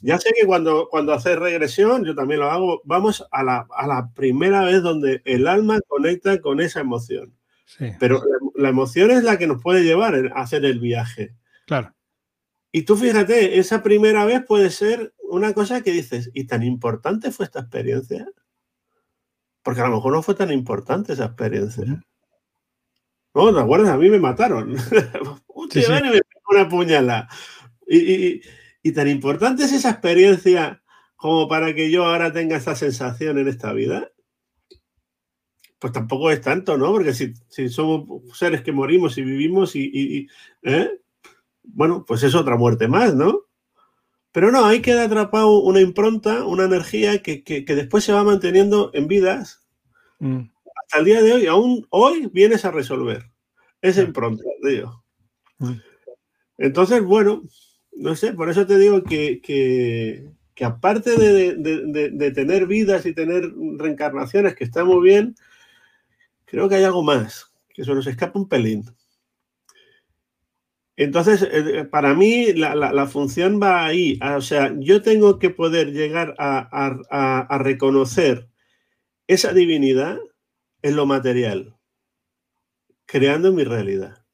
Ya sé que cuando, cuando haces regresión, yo también lo hago, vamos a la, primera vez donde el alma conecta con esa emoción. Pero la, emoción es la que nos puede llevar a hacer el viaje. Claro. Y tú fíjate, esa primera vez puede ser una cosa que dices, ¿y tan importante fue esta experiencia? Porque a lo mejor no fue tan importante esa experiencia. No, ¿te acuerdas? A mí me mataron. Un [laughs] sí, me una puñalada. y, y tan importante es esa experiencia como para que yo ahora tenga esa sensación en esta vida. Pues tampoco es tanto, ¿no? Porque si, somos seres que morimos y vivimos y, ¿eh? bueno, pues es otra muerte más, ¿no? Pero no, ahí queda atrapado una impronta, una energía que, después se va manteniendo en vidas. Mm. Hasta el día de hoy, aún hoy vienes a resolver esa impronta, digo. Mm. Entonces, bueno, no sé, por eso te digo que, aparte de, tener vidas y tener reencarnaciones, que está muy bien, creo que hay algo más, que se nos escapa un pelín. Entonces, eh, para mí la, función va ahí. O sea, yo tengo que poder llegar a reconocer esa divinidad en lo material, creando mi realidad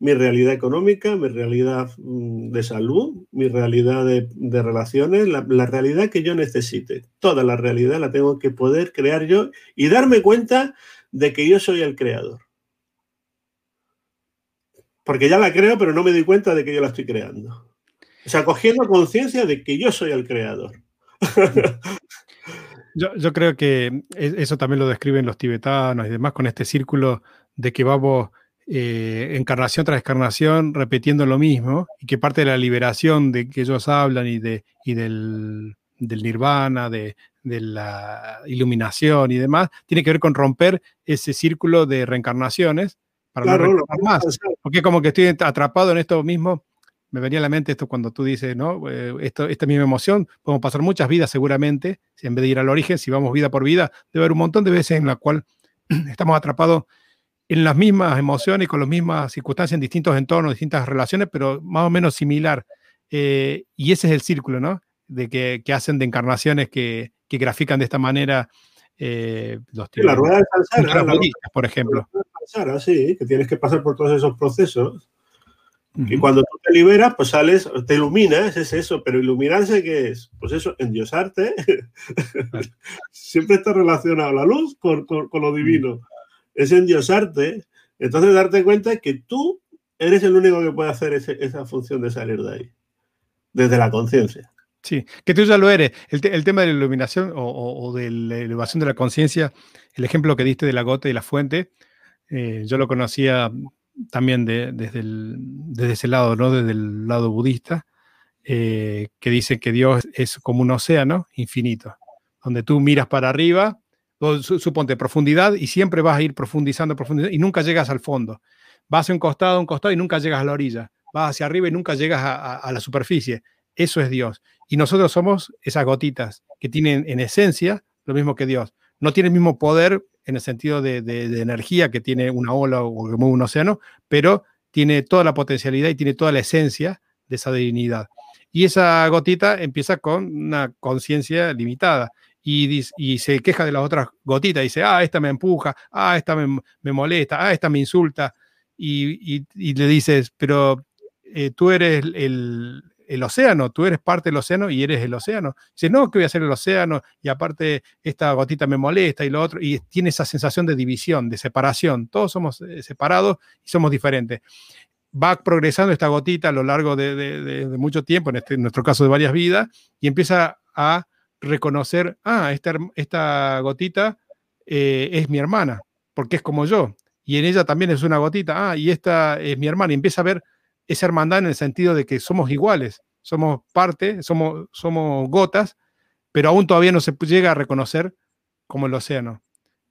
mi realidad económica, mi realidad mm, de salud, mi realidad de, relaciones, la, realidad que yo necesite. Toda la realidad la tengo que poder crear yo y darme cuenta de que yo soy el creador. Porque ya la creo, pero no me doy cuenta de que yo la estoy creando. O sea, cogiendo conciencia de que yo soy el creador. [laughs] Yo, yo, creo que eso también lo describen los tibetanos y demás con este círculo de que vamos eh, encarnación tras encarnación repitiendo lo mismo y que parte de la liberación de que ellos hablan y, de, y del, nirvana, de, la iluminación y demás, tiene que ver con romper ese círculo de reencarnaciones para no más. Porque como que estoy atrapado en esto mismo. Me venía a la mente esto cuando tú dices, ¿no? Eh, esto, esta misma emoción, podemos pasar muchas vidas seguramente, en vez de ir al origen, si vamos vida por vida, debe haber un montón de veces en la cual [clears throat] estamos atrapados en las mismas emociones, con las mismas circunstancias, en distintos entornos, distintas relaciones, pero más o menos similar. Eh, y ese es el círculo, ¿no? De que, hacen de encarnaciones que, grafican de esta manera eh, los La rueda de Salsara, por ejemplo. sí, que tienes que pasar por todos esos procesos. Y cuando tú te liberas, pues sales, te iluminas, es eso, pero iluminarse, ¿qué es? Pues eso, endiosarte. [laughs] Siempre está relacionado la luz con, con lo divino es endiosarte, entonces darte cuenta que tú eres el único que puede hacer esa función de salir de ahí, desde la conciencia. Sí, que tú ya lo eres. El, tema de la iluminación o, de la elevación de la conciencia, el ejemplo que diste de la gota y la fuente, eh, yo lo conocía también desde, desde, ese lado, ¿no? Desde el lado budista, eh, que dice que Dios es como un océano infinito, donde tú miras para arriba, suponte profundidad, y siempre vas a ir profundizando, profundizando, y nunca llegas al fondo. Vas a un costado, a un costado, y nunca llegas a la orilla. Vas hacia arriba y nunca llegas a la superficie. Eso es Dios. Y nosotros somos esas gotitas que tienen en esencia lo mismo que Dios. No tiene el mismo poder en el sentido de, energía que tiene una ola o un océano, pero tiene toda la potencialidad y tiene toda la esencia de esa divinidad. Y esa gotita empieza con una conciencia limitada y, y, se queja de las otras gotitas. Dice, ah, esta me empuja, ah, esta me, molesta, ah, esta me insulta. Y, le dices, pero eh, tú eres el, el océano, tú eres parte del océano y eres el océano. Dice, no, que voy a hacer el océano y aparte esta gotita me molesta y lo otro, y tiene esa sensación de división, de separación. Todos somos eh, separados y somos diferentes. Va progresando esta gotita a lo largo de, mucho tiempo, este, en, nuestro caso de varias vidas, y empieza a reconocer, ah, esta, esta gotita eh, es mi hermana, porque es como yo, y en ella también es una gotita, ah, y esta es mi hermana, y empieza a ver esa hermandad en el sentido de que somos iguales, somos parte, somos, somos gotas, pero aún todavía no se llega a reconocer como el océano.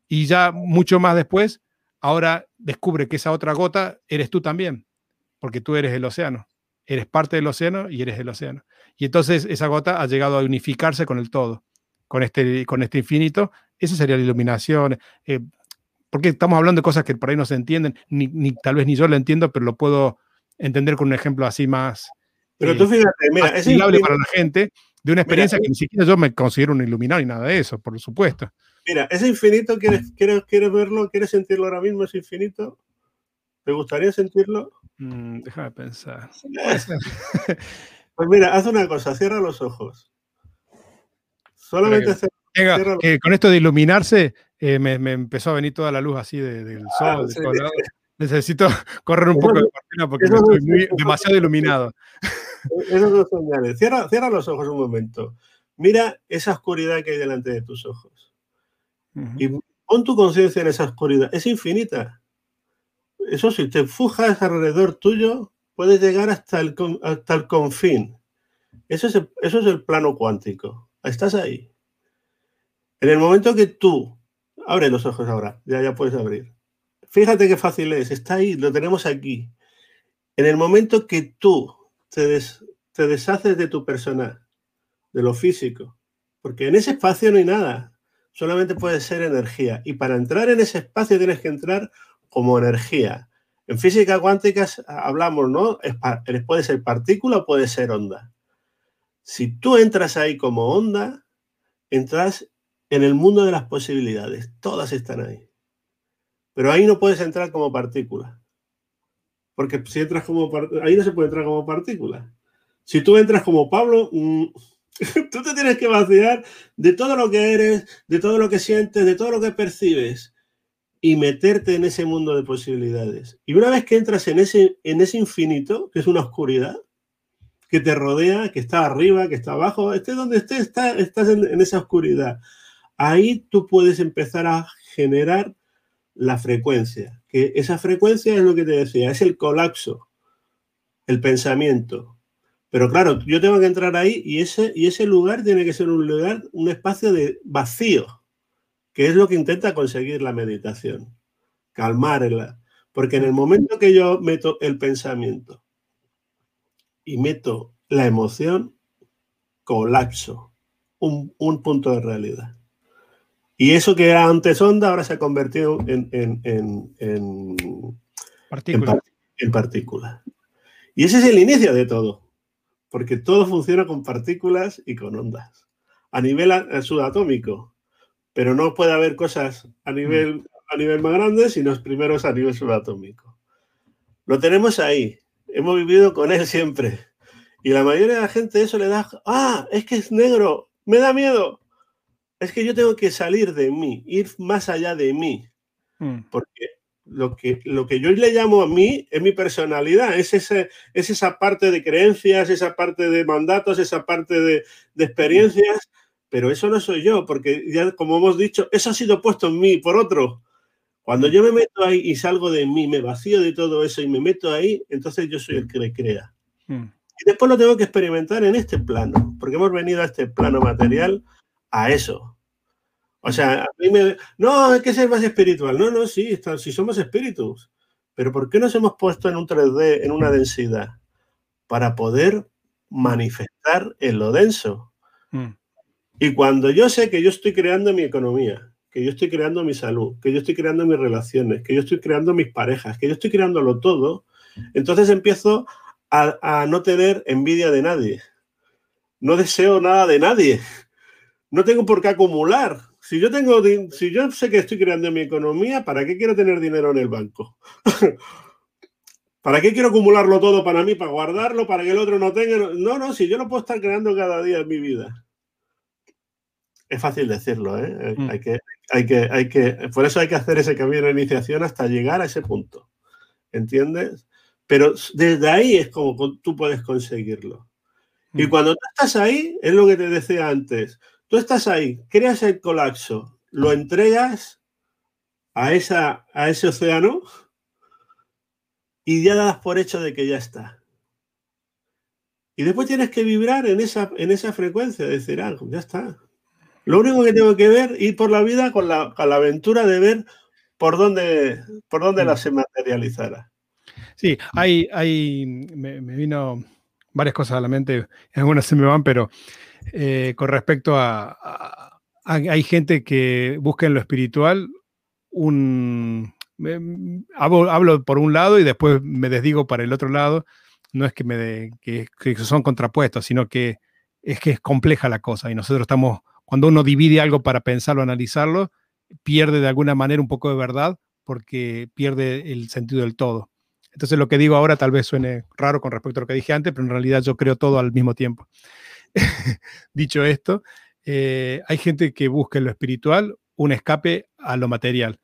Y ya mucho más después, ahora descubre que esa otra gota eres tú también, porque tú eres el océano, eres parte del océano y eres el océano. Y entonces esa gota ha llegado a unificarse con el todo, con este, con este infinito. Esa sería la iluminación. Eh, porque estamos hablando de cosas que por ahí no se entienden, ni, ni, tal vez ni yo lo entiendo, pero lo puedo entender con un ejemplo así más. Pero tú eh, fíjate, mira, es para la gente de una experiencia que ni siquiera yo me considero un iluminado y nada de eso, por supuesto. Mira, ese infinito, ¿quieres, quieres, quieres verlo? ¿Quieres sentirlo ahora mismo, ese infinito? ¿Te gustaría sentirlo? Mm, déjame pensar. [laughs] pues mira, haz una cosa, cierra los ojos. Solamente con esto de iluminarse, eh, me, me, empezó a venir toda la luz así del ah, sol. Necesito [laughs] correr un poco de cortina porque estoy muy, demasiado iluminado. Esos dos señales. Cierra, cierra, los ojos un momento. Mira esa oscuridad que hay delante de tus ojos. Y pon tu conciencia en esa oscuridad. Es infinita. Eso si te fujas alrededor tuyo, puedes llegar hasta el, hasta el confín. Eso es el, eso es el plano cuántico. Estás ahí. En el momento que tú, abre los ojos ahora, ya, ya puedes abrir Fíjate qué fácil es, está ahí, lo tenemos aquí. En el momento que tú te, te deshaces de tu persona, de lo físico, porque en ese espacio no hay nada, solamente puede ser energía. Y para entrar en ese espacio tienes que entrar como energía. En física cuántica hablamos, ¿no? puede ser partícula o puede ser onda. Si tú entras ahí como onda, entras en el mundo de las posibilidades. Todas están ahí. Pero ahí no puedes entrar como partícula. Porque si entras como ahí no se puede entrar como partícula. Si tú entras como Pablo, mm, [laughs] tú te tienes que vaciar de todo lo que eres, de todo lo que sientes, de todo lo que percibes y meterte en ese mundo de posibilidades. Y una vez que entras en ese, en ese infinito, que es una oscuridad, que te rodea, que está arriba, que está abajo, estés donde estés, está, estás en esa oscuridad. Ahí tú puedes empezar a generar la frecuencia, que esa frecuencia es lo que te decía, es el colapso, el pensamiento. Pero claro, yo tengo que entrar ahí y ese, y ese lugar tiene que ser un lugar, un espacio de vacío, que es lo que intenta conseguir la meditación, calmarla. Porque en el momento que yo meto el pensamiento y meto la emoción, colapso, un, un punto de realidad. Y eso que era antes onda ahora se ha convertido en, en, en, en partícula. Y ese es el inicio de todo, porque todo funciona con partículas y con ondas, a nivel subatómico, pero no puede haber cosas a nivel, a nivel más grande, sino primero es a nivel subatómico. Lo tenemos ahí, hemos vivido con él siempre. Y la mayoría de la gente eso le da, ah, es que es negro, me da miedo es que yo tengo que salir de mí, ir más allá de mí. Mm. Porque lo que, lo que yo le llamo a mí es mi personalidad, es, ese, es esa parte de creencias, esa parte de mandatos, esa parte de, de experiencias, pero eso no soy yo, porque ya como hemos dicho, eso ha sido puesto en mí por otro. Cuando yo me meto ahí y salgo de mí, me vacío de todo eso y me meto ahí, entonces yo soy el que le crea. Mm. Y después lo tengo que experimentar en este plano, porque hemos venido a este plano material a eso. O sea, a mí me... No, hay que ser más espiritual. No, no, sí, está, sí somos espíritus. Pero ¿por qué nos hemos puesto en un 3D, en una densidad? Para poder manifestar en lo denso. Mm. Y cuando yo sé que yo estoy creando mi economía, que yo estoy creando mi salud, que yo estoy creando mis relaciones, que yo estoy creando mis parejas, que yo estoy creándolo todo, entonces empiezo a, no tener envidia de nadie. No deseo nada de nadie. No tengo por qué acumular. Si yo tengo, si yo sé que estoy creando mi economía, ¿para qué quiero tener dinero en el banco? [laughs] ¿Para qué quiero acumularlo todo para mí, para guardarlo, para que el otro no tenga? No, no, si yo lo puedo estar creando cada día en mi vida. Es fácil decirlo, ¿eh? Mm. Hay, que, hay, que, hay que, por eso hay que hacer ese camino de iniciación hasta llegar a ese punto. ¿Entiendes? Pero desde ahí es como tú puedes conseguirlo. Y mm. cuando tú estás ahí, es lo que te decía antes, tú estás ahí, creas el colapso, lo entregas a, esa, a ese océano y ya das por hecho de que ya está. Y después tienes que vibrar en esa, en esa frecuencia, decir, ah, ya está. Lo único que tengo que ver, ir por la vida con la, con la aventura de ver por dónde, por dónde la mm. se materializará. Sí, hay, hay me, vino varias cosas a la mente, algunas se me van, pero eh, con respecto a, Hay gente que busca en lo espiritual un... hablo, por un lado y después me desdigo para el otro lado. No es que, me que, son contrapuestos, sino que es que es compleja la cosa y nosotros estamos, cuando uno divide algo para pensarlo, analizarlo, pierde de alguna manera un poco de verdad porque pierde el sentido del todo. Entonces lo que digo ahora tal vez suene raro con respecto a lo que dije antes, pero en realidad yo creo todo al mismo tiempo. [laughs] Dicho esto, eh, hay gente que busca en lo espiritual un escape a lo material.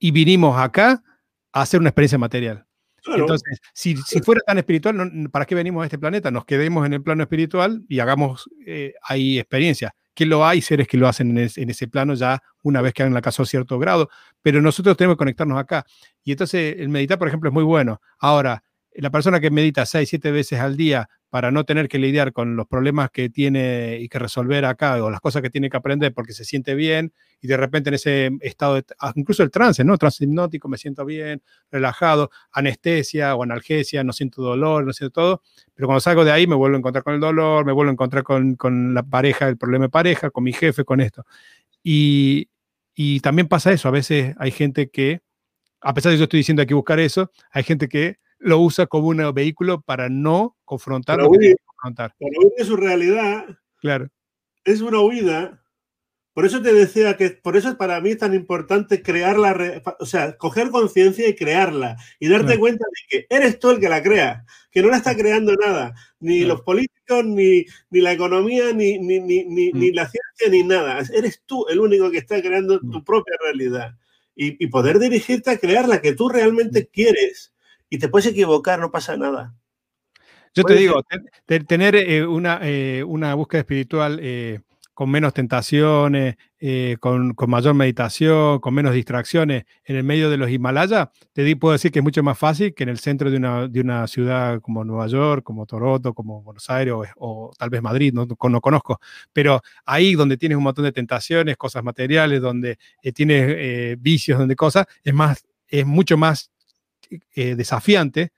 Y vinimos acá a hacer una experiencia material. Entonces, si, fuera tan espiritual, ¿para qué venimos a este planeta? Nos quedemos en el plano espiritual y hagamos eh, ahí experiencias que lo hay seres que lo hacen en, ese plano ya una vez que han alcanzado cierto grado, pero nosotros tenemos que conectarnos acá. Y entonces el meditar, por ejemplo, es muy bueno. Ahora, la persona que medita seis, siete veces al día para no tener que lidiar con los problemas que tiene y que resolver acá o las cosas que tiene que aprender porque se siente bien y de repente en ese estado, ah, incluso el trance, ¿no? Trance hipnótico, me siento bien, relajado, anestesia o analgesia, no siento dolor, no siento todo, pero cuando salgo de ahí me vuelvo a encontrar con el dolor, me vuelvo a encontrar con, con la pareja, el problema de pareja, con mi jefe, con esto. Y, y también pasa eso, a veces hay gente que, a pesar de que yo estoy diciendo hay que buscar eso, hay gente que lo usa como un vehículo para no confrontar para huir, confrontar. Para huir de su realidad. Claro. Es una huida. Por eso te decía que por eso para mí es tan importante crear la, o sea, coger conciencia y crearla y darte cuenta de que eres tú el que la crea, que no la está creando nada, ni los políticos, ni, ni, la economía, ni, ni, ni, ni, mm. la ciencia, ni nada. Eres tú el único que está creando mm. tu propia realidad y, y poder dirigirte a crear la que tú realmente mm. quieres y te puedes equivocar, no pasa nada. Yo te digo, tener eh, una, eh, una, búsqueda espiritual eh, con menos tentaciones, con, mayor meditación, con menos distracciones en el medio de los Himalayas, te puedo decir que es mucho más fácil que en el centro de una, de una ciudad como Nueva York, como Toronto, como Buenos Aires o, tal vez Madrid, no, no, conozco, pero ahí donde tienes un montón de tentaciones, cosas materiales, donde tienes vicios, donde cosas, es, más, es mucho más eh, desafiante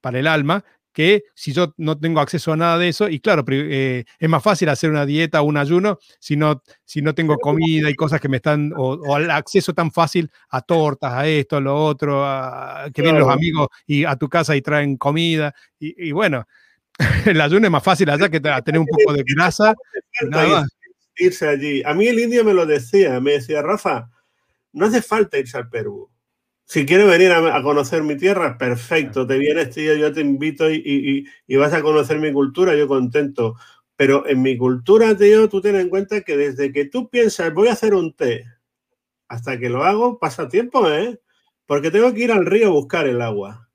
para el alma que si yo no tengo acceso a nada de eso, y claro, eh, es más fácil hacer una dieta o un ayuno si no, si no tengo comida y cosas que me están, o, el acceso tan fácil a tortas, a esto, a lo otro, que vienen los amigos y a tu casa y traen comida, y, bueno, [laughs] el ayuno es más fácil allá que tener un poco de [laughs] grasa. Irse allí. A mí el indio me lo decía, me decía, Rafa, no hace falta irse al Perú si quieres venir a, conocer mi tierra, perfecto, te vienes, tío, yo te invito y, vas a conocer mi cultura, yo contento. Pero en mi cultura, tío, tú ten en cuenta que desde que tú piensas, voy a hacer un té, hasta que lo hago, pasa tiempo, ¿eh? porque tengo que ir al río a buscar el agua.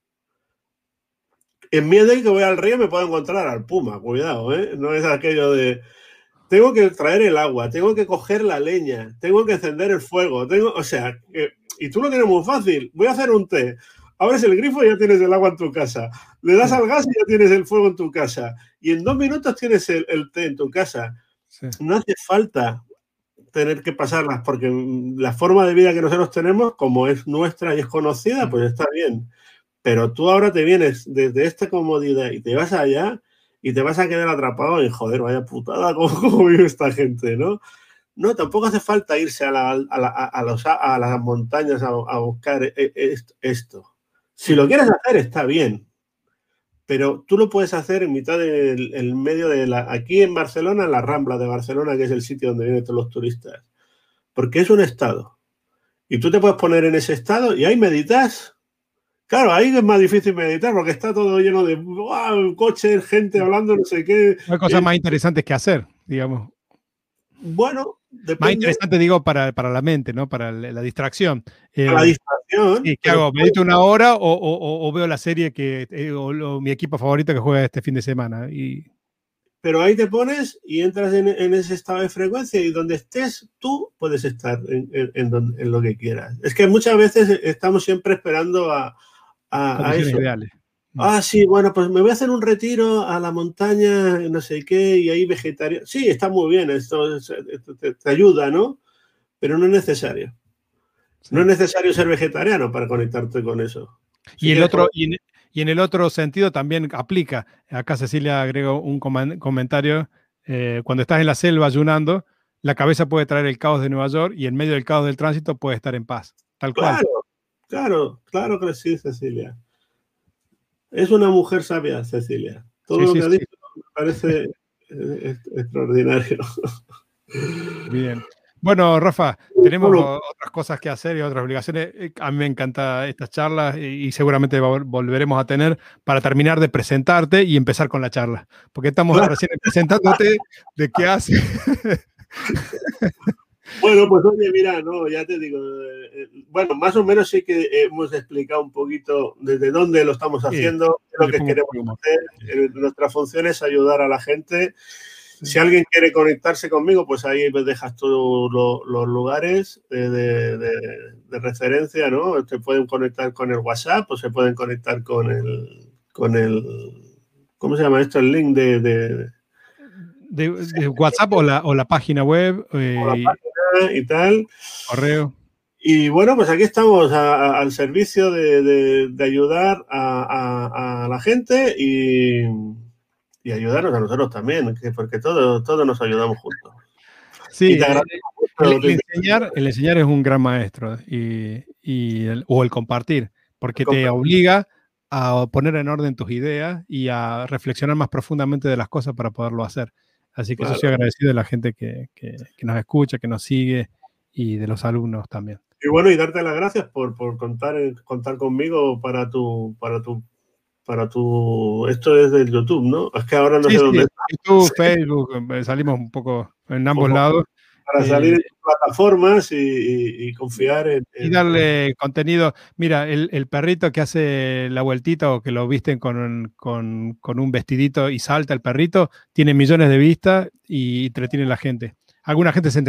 En miedo de que voy al río me puedo encontrar al puma, cuidado, ¿eh? No es aquello de tengo que traer el agua, tengo que coger la leña, tengo que encender el fuego, tengo, o sea, y tú lo tienes muy fácil, voy a hacer un té, abres el grifo y ya tienes el agua en tu casa, le das al gas y ya tienes el fuego en tu casa, y en dos minutos tienes el, té en tu casa. No hace falta tener que pasarlas, porque la forma de vida que nosotros tenemos, como es nuestra y es conocida, pues está bien. Pero tú ahora te vienes desde esta comodidad y te vas allá y te vas a quedar atrapado en, joder, vaya putada, [laughs] ¿cómo, vive esta gente, no? No, tampoco hace falta irse a, la, a, las montañas a, buscar e, e, esto. Si lo quieres hacer, está bien. Pero tú lo puedes hacer en mitad del medio de la. Aquí en Barcelona, la Rambla de Barcelona, que es el sitio donde vienen todos los turistas. Porque es un estado. Y tú te puedes poner en ese estado y ahí meditas Claro, ahí es más difícil meditar porque está todo lleno de coches, gente hablando, no sé qué. Hay cosas más interesantes que hacer, digamos. Bueno, depende. Más interesante, digo, para, para la mente, ¿no? Para la, distracción. Para la eh, distracción. ¿Qué hago? ¿Medito una hora o, veo la serie que, eh, o, mi equipo favorito que juega este fin de semana? Y... Pero ahí te pones y entras en, ese estado de frecuencia y donde estés tú puedes estar en, en lo que quieras. Es que muchas veces estamos siempre esperando a, a, eso. Mm. Ah, sí, bueno, pues me voy a hacer un retiro a la montaña, no sé qué, y ahí vegetariano. Sí, está muy bien, esto, te, ayuda, ¿no? Pero no es necesario. No es necesario ser vegetariano para conectarte con eso. Y, el otro, y, en, el otro sentido también aplica. Acá Cecilia agregó un comentario. Eh, cuando estás en la selva ayunando, la cabeza puede traer el caos de Nueva York y en medio del caos del tránsito puede estar en paz. Tal cual. Claro, claro que sí, Cecilia. Es una mujer sabia, Cecilia. Todo lo que ha dicho me parece eh, extraordinario. Bien. Bueno, Rafa, tenemos otras cosas que hacer y otras obligaciones. Eh, a mí me encantan estas charlas y, seguramente volveremos a tener para terminar de presentarte y empezar con la charla. Porque estamos recién presentándote de qué haces. [laughs] Bueno, pues oye, mira, no, ya te digo, eh, eh, bueno, más o menos sí que hemos explicado un poquito desde dónde lo estamos haciendo, lo que queremos hacer. Eh, nuestra función es ayudar a la gente. Si alguien quiere conectarse conmigo, pues ahí me dejas todos los lugares de, referencia, ¿no? Se pueden conectar con el WhatsApp o se pueden conectar con el, con el, ¿cómo se llama esto? El link de, de, WhatsApp o la, o la página web. Eh, y tal. Correo. Y bueno, pues aquí estamos al servicio de, ayudar a, la gente y, y, ayudarnos a nosotros también, porque todos, todos nos ayudamos juntos. Sí, el, enseñar, el, enseñar, es un gran maestro y, o el compartir, porque te obliga a poner en orden tus ideas y a reflexionar más profundamente de las cosas para poderlo hacer. Así que eso soy agradecido de la gente que, nos escucha, que nos sigue y de los alumnos también. Y bueno, y darte las gracias por, contar, contar conmigo para tu, para tu, para tu, esto es del YouTube, ¿no? Es que ahora no sé dónde YouTube, [laughs] Facebook, eh, salimos un poco en ambos lados. Para salir en plataformas y, confiar en, Y darle contenido. Mira, el, perrito que hace la vueltita o que lo visten con un, vestidito y salta el perrito, tiene millones de vistas y entretiene a la gente. Alguna gente se,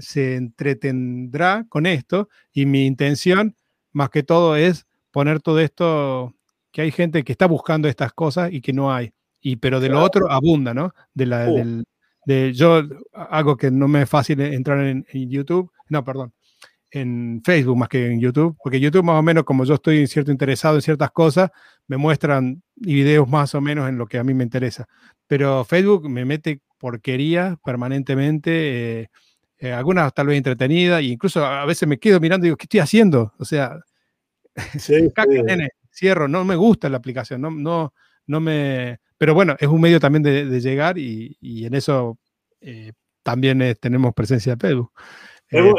se entretendrá con esto y mi intención, más que todo, es poner todo esto, que hay gente que está buscando estas cosas y que no hay. Y, pero de lo otro abunda, ¿no? De la, uh. del, de yo algo que no me es fácil entrar en, YouTube, no, perdón, en Facebook más que en YouTube, porque YouTube más o menos como yo estoy cierto interesado en ciertas cosas, me muestran videos más o menos en lo que a mí me interesa. Pero Facebook me mete porquería permanentemente, eh, eh, algunas tal vez entretenidas, e incluso a veces me quedo mirando y digo, ¿qué estoy haciendo? O sea, [laughs] cierro, no me gusta la aplicación, no, no, no me, pero bueno, es un medio también de, llegar y, en eso eh, también eh, tenemos presencia de Facebook. Eh,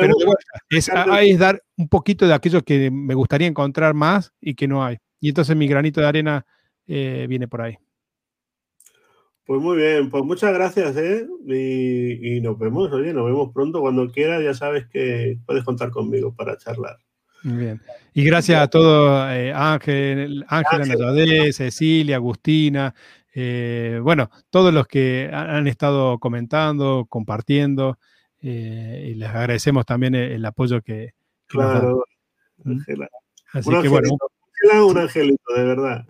es, es dar un poquito de aquello que me gustaría encontrar más y que no hay. Y entonces mi granito de arena viene por ahí. Pues muy bien, pues muchas gracias, ¿eh? Y, nos vemos, oye, nos vemos pronto cuando quieras, ya sabes que puedes contar conmigo para charlar. Bien. Y gracias a todos, eh, Ángel, Ángela Cecilia, Agustina, eh, bueno, todos los que han estado comentando, compartiendo, eh, y les agradecemos también el, apoyo que, claro, ¿Mm? Ángela. Así que bueno. un angelito, de verdad.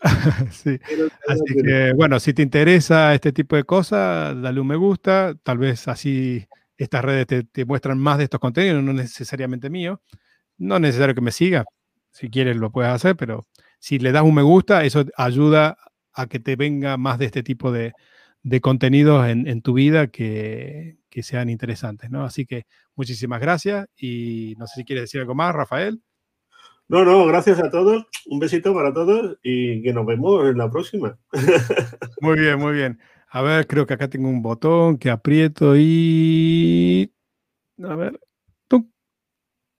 [laughs] sí. Así que bueno, si te interesa este tipo de cosas, dale un me gusta, tal vez así estas redes te, muestran más de estos contenidos, no necesariamente mío. No es necesario que me sigas, si quieres lo puedes hacer, pero si le das un me gusta, eso ayuda a que te venga más de este tipo de, contenidos en, tu vida que, sean interesantes, ¿no? Así que muchísimas gracias y no sé si quieres decir algo más, Rafael. No, no, gracias a todos, un besito para todos y que nos vemos en la próxima. [laughs] Muy bien, muy bien. A ver, creo que acá tengo un botón que aprieto y... A ver,